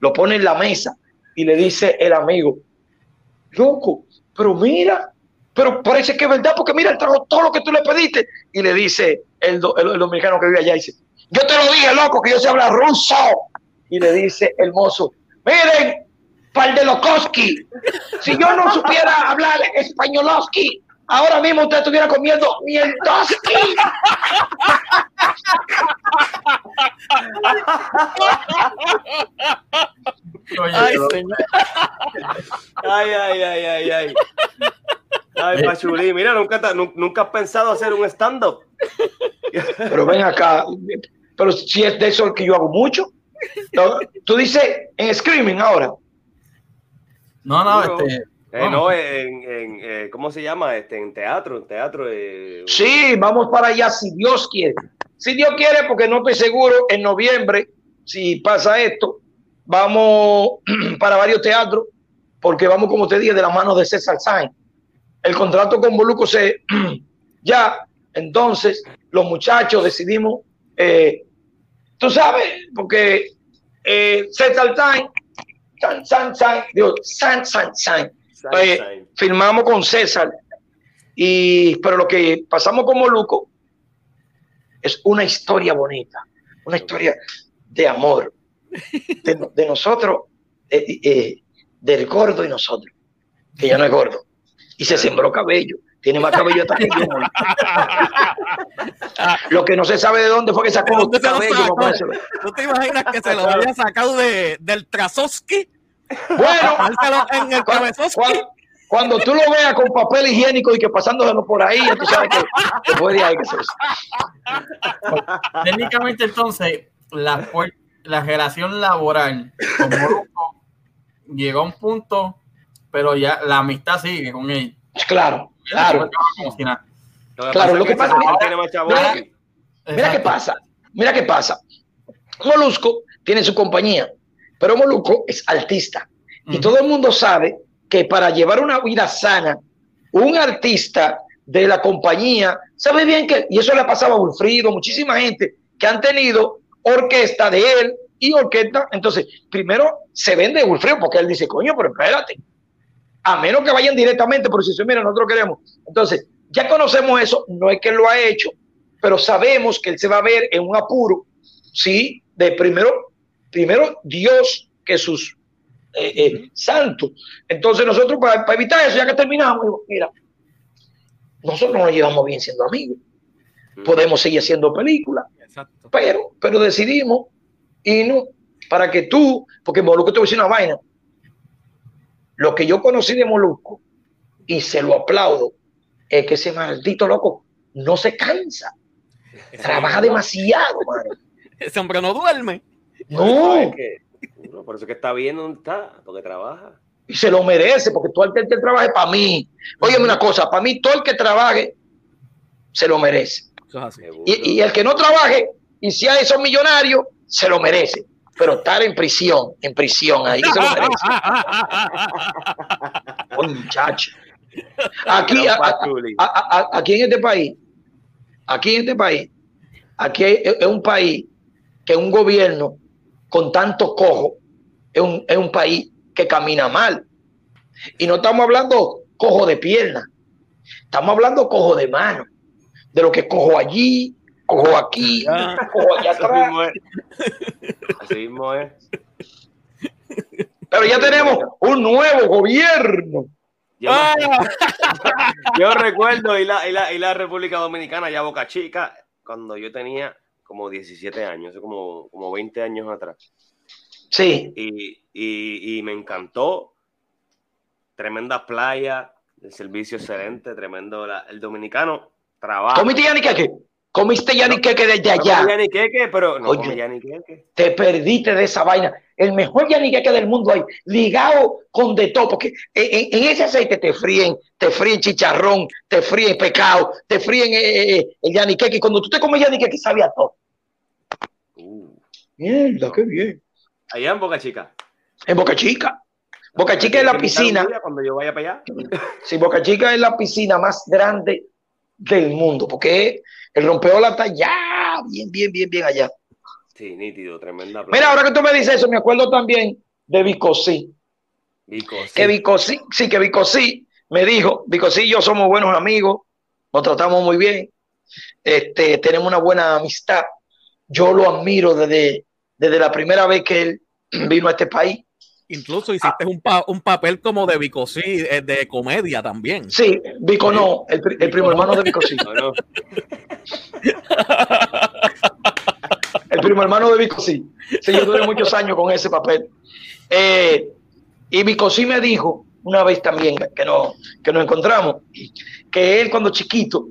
Lo pone en la mesa y le dice el amigo, loco, pero mira, pero parece que es verdad, porque mira, todo lo que tú le pediste. Y le dice el, el, dominicano que vive allá, dice, yo te lo dije, loco, que yo se habla ruso. Y le dice el mozo, Miren, Lokoski, si yo no supiera hablar españoloski, ahora mismo usted estuviera comiendo mieltoski. Ay, ay, ay, ay, ay, ay. Ay, Pachulí, mira, nunca, nunca has pensado hacer un stand-up. (laughs) Pero ven acá, pero si es de eso que yo hago mucho. Tú dices en screaming ahora. No, no, este. Eh, no, en, en eh, ¿cómo se llama? Este, en teatro, en teatro. Eh, sí, vamos para allá si Dios quiere. Si Dios quiere, porque no estoy seguro, en noviembre, si pasa esto, vamos (clears throat) para varios teatros, porque vamos, como te dije, de la mano de César Sainz. El contrato con Boluco se (clears throat) ya, entonces los muchachos decidimos, tú sabes, porque César Sainz, San, San, San, digo, San, San, San, firmamos con César, y, pero lo que pasamos con Moluco es una historia bonita, una historia de amor, de, nosotros, eh, eh, del gordo y nosotros, que ya no es gordo, y se sembró cabello. Tiene más cabello hasta que yo. (laughs) Lo que no se sabe de dónde fue que sacó el cabello. ¿Tú te imaginas que se lo había sacado de, del Trasoski? Bueno, en el cuando, cuando, tú lo veas con papel higiénico y que pasándoselo por ahí, tú sabes que, puede ahí que se Técnicamente, entonces, la, la relación laboral llegó a un punto, pero ya la amistad sigue con él. Claro, claro. Claro, lo que pasa mira qué pasa, mira qué pasa. Molusco tiene su compañía, pero Moluco es artista. Y todo el mundo sabe que para llevar una vida sana, un artista de la compañía sabe bien que, y eso le ha pasado a Wilfrido, muchísima gente que han tenido orquesta de él y orquesta. Entonces, primero se vende Wilfrido porque él dice, coño, pero espérate, a menos que vayan directamente, pero si se mira, nosotros queremos. Entonces, ya conocemos eso, no es que él lo ha hecho, pero sabemos que él se va a ver en un apuro, ¿sí? De primero primero Dios que sus eh, eh, santos. Entonces nosotros para, evitar eso, ya que terminamos, mira, nosotros nos llevamos bien siendo amigos. Podemos seguir haciendo películas, pero, pero decidimos y no, para que tú, porque Molusco te voy a decir una vaina, lo que yo conocí de Molusco, y se lo aplaudo, es que ese maldito loco no se cansa. Trabaja demasiado, mano. (laughs) Ese hombre no duerme. No. por eso que está bien donde está, porque trabaja. Y se lo merece, porque todo el que trabaje para mí. Óyeme una cosa, para mí todo el que trabaje se lo merece. Y, el que no trabaje y sea esos millonarios, se lo merece. Pero estar en prisión, en prisión, ahí se lo merece. (laughs) oh, muchacho. Aquí, aquí en este país, aquí en este país, aquí es un país que un gobierno con tanto cojo es un, es un país que camina mal. Y no estamos hablando cojo de pierna, estamos hablando cojo de mano, de lo que cojo allí, cojo aquí, cojo allá atrás. Así mismo es. Pero ya tenemos un nuevo gobierno. Yo, ah. (laughs) yo recuerdo y la, y, la, y la República Dominicana, ya Boca Chica, cuando yo tenía como 17 años, como, como 20 años atrás. Sí. Y, me encantó. Tremenda playa, el servicio excelente, tremendo. el dominicano trabaja. ¿Comiste? ¿Comiste yaniqueque desde allá? No yaniqueque, pero no Te perdiste de esa vaina. El mejor yaniqueque del mundo hay, ligado con de todo, porque en, ese aceite te fríen, te fríen chicharrón, te fríen pecado, te fríen eh, eh, eh, el yaniqueque. Cuando tú te comes yaniqueque, sabe a todo. Uh. Mierda, qué bien. Allá en Boca Chica. En Boca Chica. Boca Chica es la piscina. Cuando yo vaya para allá. Sí, Boca Chica es la piscina más grande del mundo, porque el rompeola está ya bien, bien, bien, bien allá. Sí, nítido, tremenda. Mira, ahora que tú me dices eso, me acuerdo también de Vicosí. Vicosí. Que Vicosí, sí, que Vicosí me dijo, Vicosí y yo somos buenos amigos, nos tratamos muy bien, este, tenemos una buena amistad. Yo lo admiro desde, desde la primera vez que él (clears throat) vino a este país. Incluso hiciste un, un, papel como de Vicosí, eh, de comedia también. Sí, Vico no, el, primo hermano de Vicosí. (laughs) el primo hermano de Vicosí. Sí, yo duré muchos años con ese papel. Eh, y Vicosí me dijo una vez también que, no, que nos encontramos, que él cuando chiquito,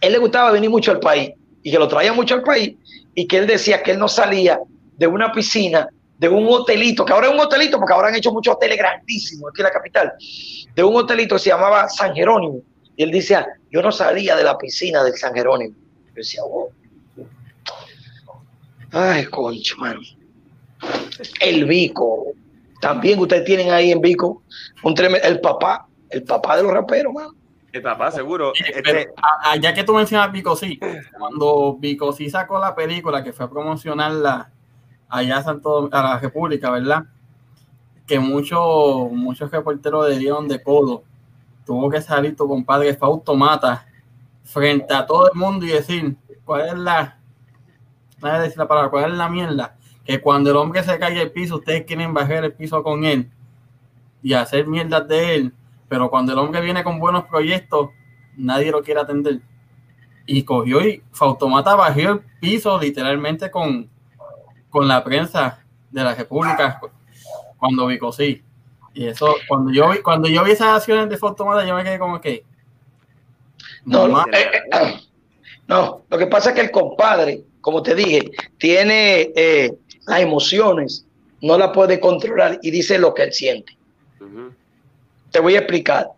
él le gustaba venir mucho al país y que lo traía mucho al país y que él decía que él no salía de una piscina de un hotelito, que ahora es un hotelito, porque ahora han hecho muchos hoteles grandísimos aquí en la capital, de un hotelito que se llamaba San Jerónimo. Y él decía, yo no salía de la piscina del San Jerónimo. Yo decía, oh. Ay, concho, mano. El Vico. También ustedes tienen ahí en Vico un el papá, el papá de los raperos, mano. El papá, seguro. Este... ya que tú mencionas Vico, sí, cuando Vico sí sacó la película que fue a promocionarla allá a, Santo, a la República, ¿verdad? Que muchos muchos reporteros le dieron de codo. Tuvo que salir tu compadre Fausto Mata frente a todo el mundo y decir cuál es la, decir la palabra, cuál es la mierda. Que cuando el hombre se cae el piso, ustedes quieren bajar el piso con él y hacer mierdas de él pero cuando el hombre viene con buenos proyectos, nadie lo quiere atender. Y cogió y Fautomata bajó el piso literalmente con, con la prensa de la República cuando vi sí. Y eso, cuando yo vi, cuando yo vi esas acciones de Fautomata, yo me quedé como que. No, no, eh, eh, no, lo que pasa es que el compadre, como te dije, tiene eh, las emociones, no la puede controlar y dice lo que él siente. Te voy a explicar.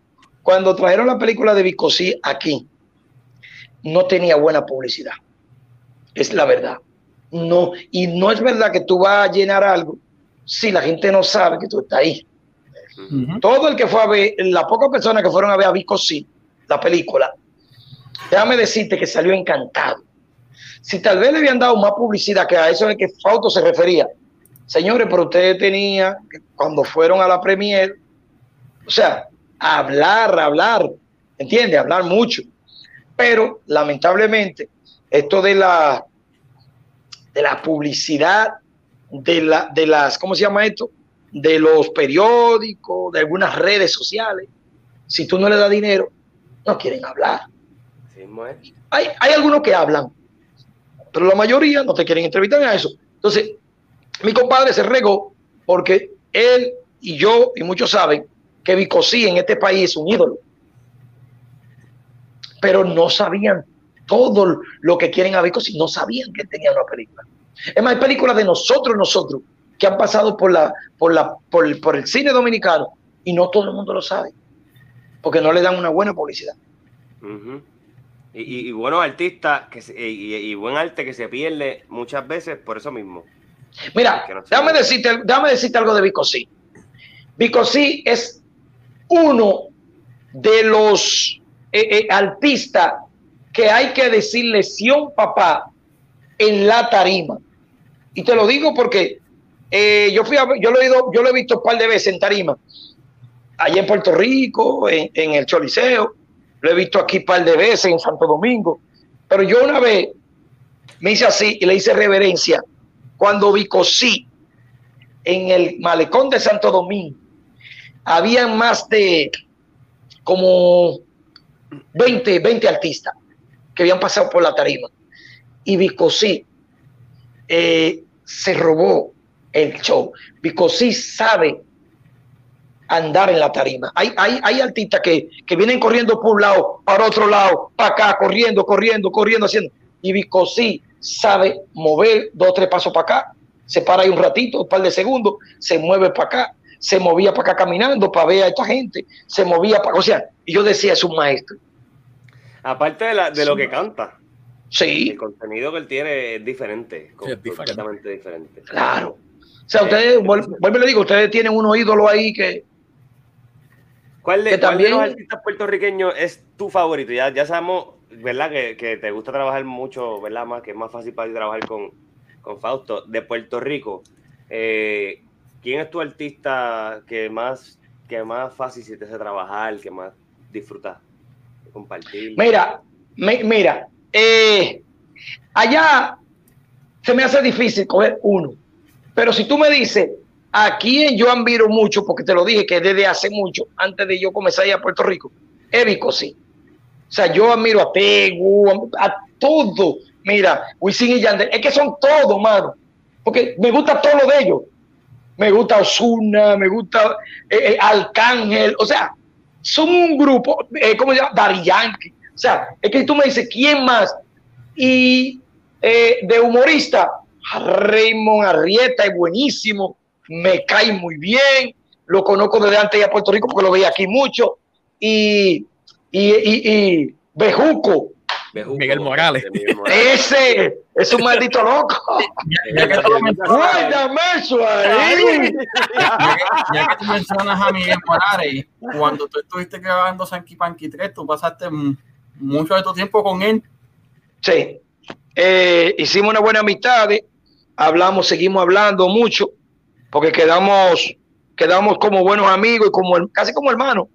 Cuando trajeron la película de Vicosí aquí, no tenía buena publicidad. Es la verdad. No, y no es verdad que tú vas a llenar algo si la gente no sabe que tú estás ahí. Todo el que fue a ver, las pocas personas que fueron a ver a Vicosí, la película, déjame decirte que salió encantado. Si tal vez le habían dado más publicidad que a eso de que Fausto se refería, señores, pero ustedes tenían, cuando fueron a la premier, o sea, hablar, hablar, ¿entiendes? Hablar mucho. Pero lamentablemente, esto de la, de la publicidad, de, la, de las, ¿cómo se llama esto? De los periódicos, de algunas redes sociales, si tú no le das dinero, no quieren hablar. hay, hay algunos que hablan, pero la mayoría no te quieren entrevistar a eso. Entonces, mi compadre se regó porque él y yo, y muchos saben, que Vicosí en este país es un ídolo. Pero no sabían todo lo que quieren a Vicosí, no sabían que tenía una película. Es más, hay películas de nosotros, nosotros, que han pasado por, la, por, la, por, el cine dominicano y no todo el mundo lo sabe, porque no le dan una buena publicidad. y, buenos artistas que y, buen arte que se pierde muchas veces por eso mismo. Mira, déjame, decirte, déjame decirte algo de Vicosí. Vicosí es uno de los eh, eh, artistas que hay que decirle Sion papá en la tarima. Y te lo digo porque eh, yo fui a, yo lo he ido, yo lo he visto un par de veces en tarima, allá en Puerto Rico, en, el Choliseo, lo he visto aquí un par de veces en Santo Domingo, pero yo una vez me hice así y le hice reverencia cuando vi cosí en el malecón de Santo Domingo habían más de como 20, 20 artistas que habían pasado por la tarima. Y Vicosí eh, se robó el show. Vicosí sabe andar en la tarima. Hay, hay, hay artistas que, vienen corriendo por un lado, para otro lado, para acá, corriendo, corriendo, corriendo, haciendo. Y Vicosí sabe mover dos o tres pasos para acá, se para ahí un ratito, un par de segundos, se mueve para acá, se movía para acá caminando para ver a esta gente, se movía para, o sea, yo decía, es un maestro. Aparte de, la, de lo que canta. Sí. El contenido que él tiene es diferente, completamente diferente. Claro. O sea, ustedes, vuelvo y le digo, ustedes tienen unos ídolos ahí que... ¿Cuál de, también... los artistas puertorriqueños es tu favorito? Ya, ya sabemos, ¿verdad? Que, que, te gusta trabajar mucho, ¿verdad? Más que es más fácil para ti trabajar con, con Fausto. De Puerto Rico, eh, ¿quién es tu artista que más, que más fácil se te hace trabajar, que más disfrutas compartir? Mira, mira, eh, allá se me hace difícil coger uno, pero si tú me dices a quién yo admiro mucho, porque te lo dije que desde hace mucho, antes de yo comenzar a Puerto Rico, Évico sí. O sea, yo admiro a Tegu, a, todo. Mira, Wisin y Yandel, es que son todos, mano. Porque me gusta todo lo de ellos me gusta Osuna, me gusta eh, eh, Arcángel, o sea, son un grupo, eh, ¿cómo se llama? Dari Yankee. O sea, es que tú me dices, ¿quién más? Y de humorista, Raymond Arrieta es buenísimo, me cae muy bien, lo conozco desde antes de Puerto Rico porque lo veía aquí mucho. Y, y, y, Bejuco. Miguel (laughs) Morales. Ese es un maldito loco. Ya, que tú mencionas a Miguel Morales, cuando tú estuviste grabando Sanky Panky 3, tú pasaste mucho de tu tiempo con él. Sí. Eh, hicimos una buena amistad, hablamos, seguimos hablando mucho, porque quedamos quedamos como buenos amigos y como casi como hermanos.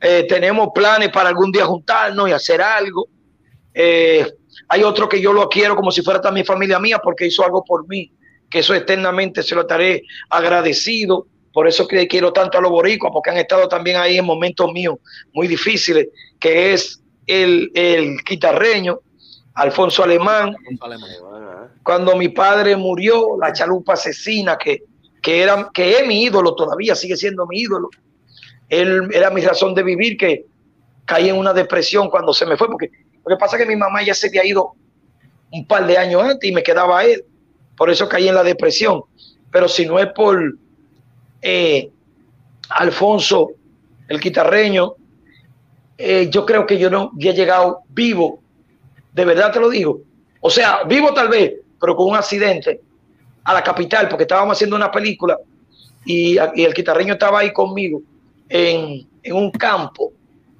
Eh, tenemos planes para algún día juntarnos y hacer algo. Eh, hay otro que yo lo quiero como si fuera también familia mía porque hizo algo por mí, que eso eternamente se lo estaré agradecido. Por eso que quiero tanto a los boricuas, porque han estado también ahí en momentos míos muy difíciles, que es el, el guitarreño, Alfonso Alemán. Cuando mi padre murió, la chalupa asesina que que, era, que es mi ídolo todavía, sigue siendo mi ídolo. Él era mi razón de vivir, que caí en una depresión cuando se me fue, porque lo que pasa es que mi mamá ya se había ido un par de años antes y me quedaba él, por eso caí en la depresión. Pero si no es por eh, Alfonso, el guitarreño, eh, yo creo que yo no había llegado vivo, de verdad te lo digo. O sea, vivo tal vez, pero con un accidente a la capital porque estábamos haciendo una película y, el guitarreño estaba ahí conmigo en, un campo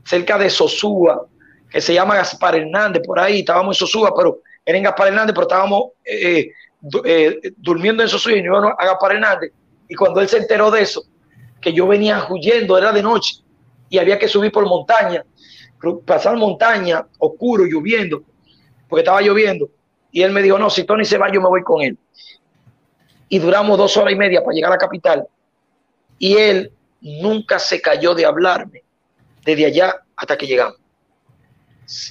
cerca de Sosúa, que se llama Gaspar Hernández, por ahí estábamos en Sosúa, pero era en Gaspar Hernández, pero estábamos eh, eh, durmiendo en Sosúa y no a Gaspar Hernández. Y cuando él se enteró de eso, que yo venía huyendo, era de noche y había que subir por montaña, pasar montaña, oscuro, lloviendo, porque estaba lloviendo. Y él me dijo, no, si Tony se va, yo me voy con él y duramos dos horas y media para llegar a la capital. Y él nunca se cayó de hablarme desde allá hasta que llegamos.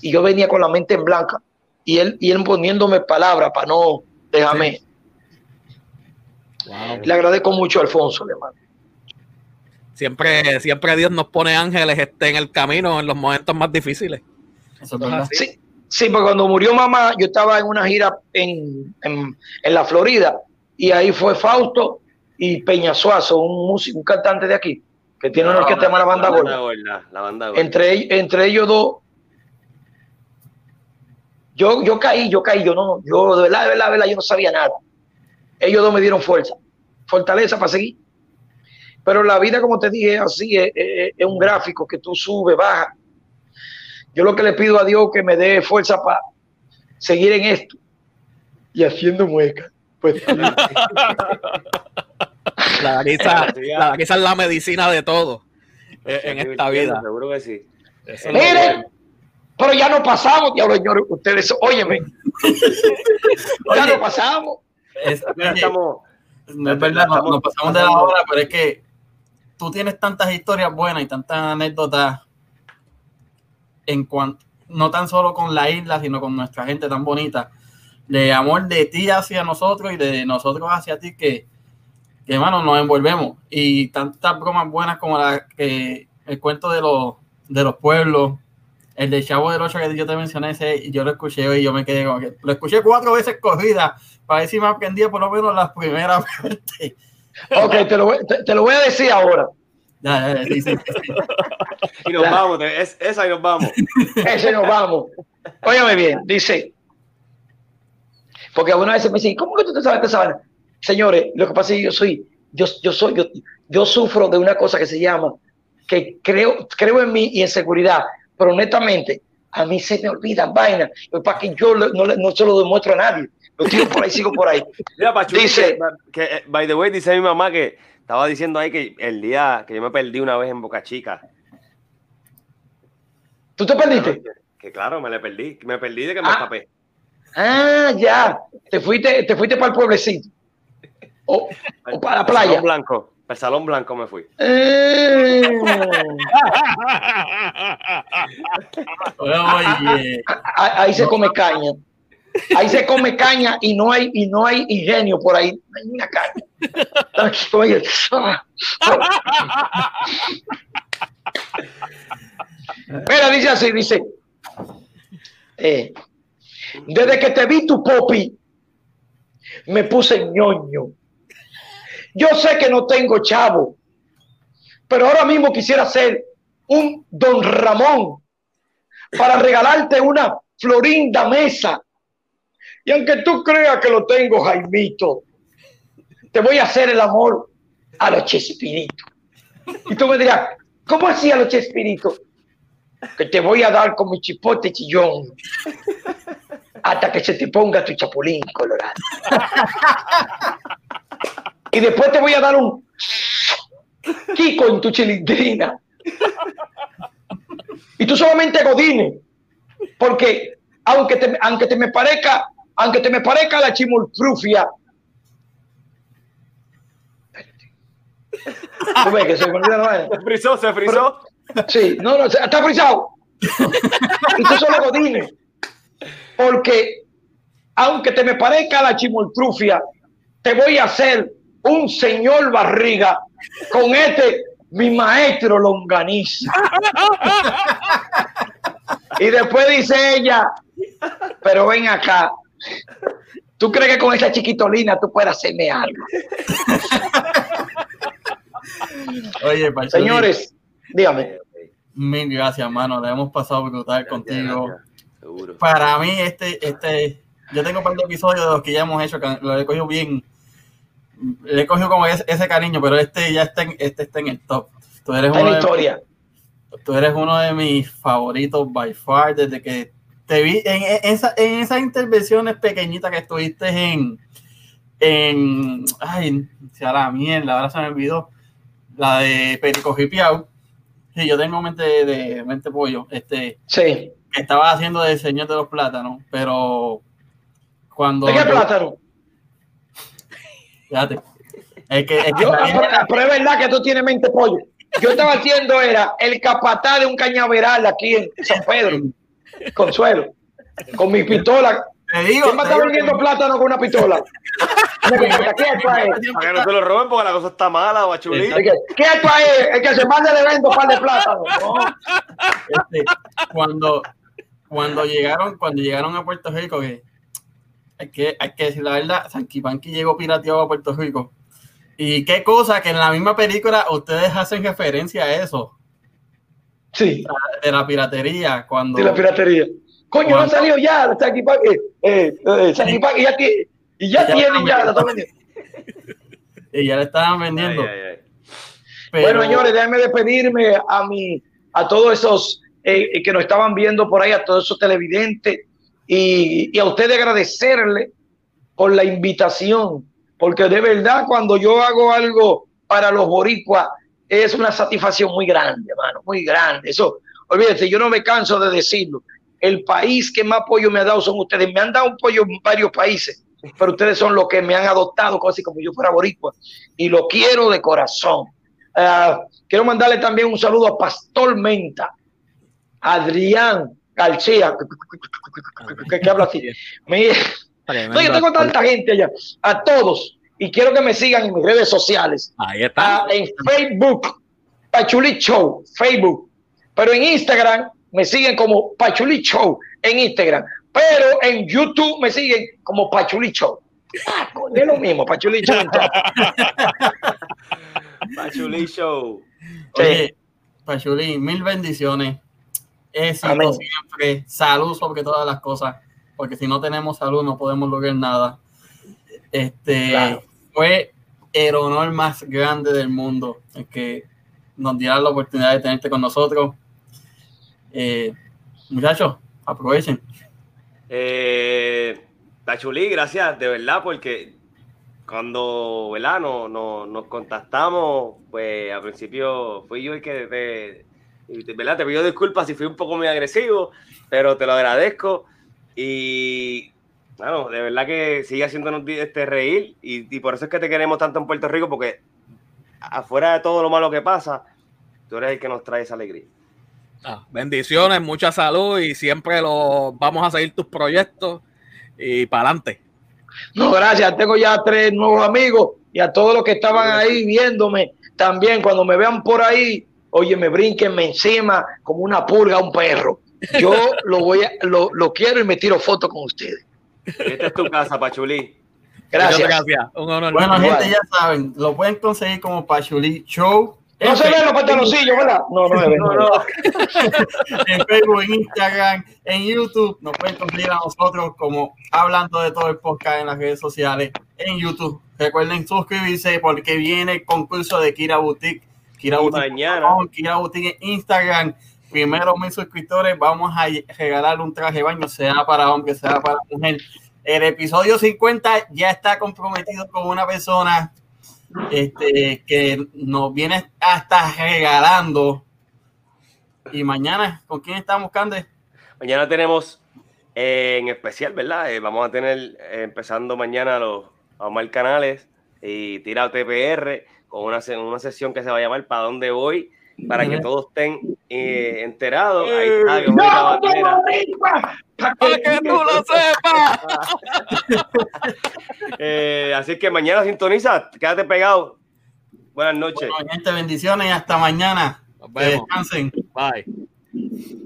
Y yo venía con la mente en blanca y él, y él poniéndome palabras para no dejarme. Le agradezco mucho a Alfonso, hermano. Siempre, siempre Dios nos pone ángeles este, en el camino en los momentos más difíciles. sí, sí, porque cuando murió mamá, yo estaba en una gira en, en, en la Florida y ahí fue Fausto y Peñasuazo, un músico, un cantante de aquí, que tiene una orquesta llamada La Banda Gorda. La banda Entre, entre ellos dos, yo, yo caí, yo caí, yo no, yo de verdad, de verdad, de verdad, yo no sabía nada. Ellos dos me dieron fuerza, fortaleza para seguir. Pero la vida, como te dije, así es, es, un gráfico que tú subes, baja. Yo lo que le pido a Dios que me dé fuerza para seguir en esto y haciendo muecas. Pues, (laughs) la risa, la es la medicina de todo en esta vida. Seguro que sí. Miren, pero ya no pasamos, diablo, señores, ustedes, óyeme. (laughs) ya no pasamos. Es, estamos, no es verdad, nos, nos pasamos de la hora, pero es que tú tienes tantas historias buenas y tantas anécdotas en cuanto, no tan solo con la isla, sino con nuestra gente tan bonita de amor de ti hacia nosotros y de nosotros hacia ti que, que hermano, nos envolvemos. Y tantas bromas buenas como la que el cuento de los, de los pueblos, el de Chavo del Ocho que yo te mencioné, ese, yo lo escuché hoy y yo me quedé como que lo escuché cuatro veces corrida para ver si me aprendía por lo menos las primeras (laughs) veces. Ok, te lo, te, lo voy a decir ahora. Ya, ya, sí, sí, y nos vamos, esa y nos vamos. Ese nos vamos. Óyame bien, dice, porque algunas veces me dicen, ¿cómo que tú te sabes esa vaina? Señores, lo que pasa es que yo soy, yo, yo soy, yo, yo sufro de una cosa que se llama, que creo, creo en mí y en seguridad, pero honestamente, a mí se me olvidan vainas, para que yo no, no, se lo demuestro a nadie. Lo tiro por ahí, sigo por ahí. (laughs) dice, que, eh, by the way, dice mi mamá que estaba diciendo ahí que el día que yo me perdí una vez en Boca Chica. ¿Tú te perdiste? Que, claro, me le perdí. Me perdí de que me ah, escapé. Ah, ya. Te fuiste, te fuiste para el pueblecito. O, (laughs) para la playa. Blanco. Para el salón blanco me fui. Eh. (laughs) Ahí se come caña. Ahí se come caña y no hay, y no hay ingenio por ahí. No hay una caña. Mira, dice así, dice. Eh, desde que te vi tu popi, me puse ñoño. Yo sé que no tengo chavo, pero ahora mismo quisiera ser un don Ramón para regalarte una florinda mesa. Y aunque tú creas que lo tengo, Jaimito, te voy a hacer el amor a los Chespirito. Y tú me dirás, ¿cómo así a los Chespirito? Que te voy a dar con mi chipote chillón hasta que se te ponga tu chapulín colorado. (laughs) y después te voy a dar un Kiko en tu chilindrina. Y tú solamente godine, porque aunque te, aunque te me parezca, aunque te me parezca la chimultrufia, ¿Tú ves que se Se frizó, se frizó. sí, no, no, está frizado. y tú solo godine, porque aunque te me parezca la chimultrufia, te voy a hacer un señor barriga con este mi maestro longaniza. y después dice ella, pero ven acá, ¿tú crees que con esa chiquitolina tú puedes hacerme algo? Oye, señores, dígame. Mil gracias, mano. Le hemos pasado brutal contigo. Para mí, este, este, yo tengo un par de episodios de los que ya hemos hecho, que lo he cogido bien le he cogido como ese, cariño, pero este ya está en, este está en el top. Tú eres, uno historia. De, tú eres uno de mis favoritos by far desde que te vi en, esa, en esas intervenciones pequeñitas que estuviste en, en ay, se hará mierda, ahora se me olvidó, la de Perico Jipiao. Sí, yo tengo mente de, mente pollo, este, sí. que estaba haciendo de señor de los plátanos, pero cuando... ¿De qué plátano? Fíjate. Es que, es pero, es verdad que tú tienes mente pollo. Yo estaba haciendo era el capataz de un cañaveral aquí en San Pedro, Consuelo, con mi pistola. Te digo, ¿Quién me está vendiendo plátano con una pistola? (laughs) ¿Qué es Para que no se lo roben porque la cosa está mala, bachulí. ¿Qué es es? El que se manda de vendo par de plátano. Este, cuando, cuando llegaron, cuando llegaron a Puerto Rico, que hay que, hay que decir la verdad, Sanky Panky llegó pirateado a Puerto Rico. Y qué cosa que en la misma película ustedes hacen referencia a eso. Sí. De la piratería. Cuando, de la piratería. Coño, no ha salido ya Sanky Panky. Eh, eh, Sanky Panky ya tiene, y ya, tienen ya, la (laughs) Y ya le estaban vendiendo. Bueno, señores, déjenme despedirme a mi, a todos esos eh, que nos estaban viendo por ahí, a todos esos televidentes y, a usted agradecerle por la invitación, porque de verdad cuando yo hago algo para los boricuas es una satisfacción muy grande, hermano, muy grande. Eso, olvídate, yo no me canso de decirlo. El país que más apoyo me ha dado son ustedes. Me han dado un apoyo en varios países, pero ustedes son los que me han adoptado casi como yo fuera boricua y lo quiero de corazón. Ah, quiero mandarle también un saludo a Pastor Menta, Adrián, García, que, habla así. no, yo tengo tanta gente allá, a todos, y quiero que me sigan en mis redes sociales. Ahí está. Ah, en Facebook, Pachuli Show, Facebook. Pero en Instagram me siguen como Pachuli Show, en Instagram. Pero en YouTube me siguen como Pachuli Show. Ah, es lo mismo, Pachuli Show. Pachuli Show. Pachuli, mil bendiciones éxito siempre, salud sobre todas las cosas, porque si no tenemos salud no podemos lograr nada. Este fue el honor más grande del mundo, el que nos diera la oportunidad de tenerte con nosotros. Eh, muchachos, aprovechen. Eh, Tachuli, gracias de verdad, porque cuando ¿verdad? No, no, nos contactamos, pues al principio fui yo el que ¿verdad? Te pido disculpas si fui un poco muy agresivo, pero te lo agradezco. Y bueno, de verdad que sigue haciéndonos este reír y, por eso es que te queremos tanto en Puerto Rico, porque afuera de todo lo malo que pasa, tú eres el que nos trae esa alegría. Ah, bendiciones, mucha salud y siempre lo, vamos a seguir tus proyectos y para adelante. No, gracias. Tengo ya tres nuevos amigos y a todos los que estaban ahí viéndome también. Cuando me vean por ahí, oye, me brinquenme encima como una pulga a un perro. Yo (laughs) lo voy a, lo, quiero y me tiro foto con ustedes. Esta es tu casa, Pachulí. Gracias. gracias. Bueno, gente, ya saben, lo pueden conseguir como Pachuli Show. No se ven los pantaloncillos, ¿verdad? No, no, (laughs) no, no. (laughs) en Facebook, en Instagram, en YouTube, nos pueden conseguir a nosotros como hablando de todo el podcast en las redes sociales, en YouTube. Recuerden suscribirse porque viene el concurso de Kira Boutique. Kira Boutique, mañana. Kira Boutique en Instagram. Primero, mis suscriptores, vamos a regalar un traje de baño, sea para hombre, sea para mujer. El episodio 50 ya está comprometido con una persona este, que nos viene hasta regalando. Y mañana, ¿con quién estamos, Cande? Mañana tenemos eh, en especial, ¿verdad? Eh, vamos a tener eh, empezando mañana los Omar Canales y Tira TPR con una, una sesión que se va a llamar ¿Para dónde voy? Para que todos estén enterados. Ahí está, que para que tú lo sepas. (laughs) así que mañana sintoniza, quédate pegado. Buenas noches. Bueno, gente, bendiciones y hasta mañana. Nos vemos. Descansen. Bye.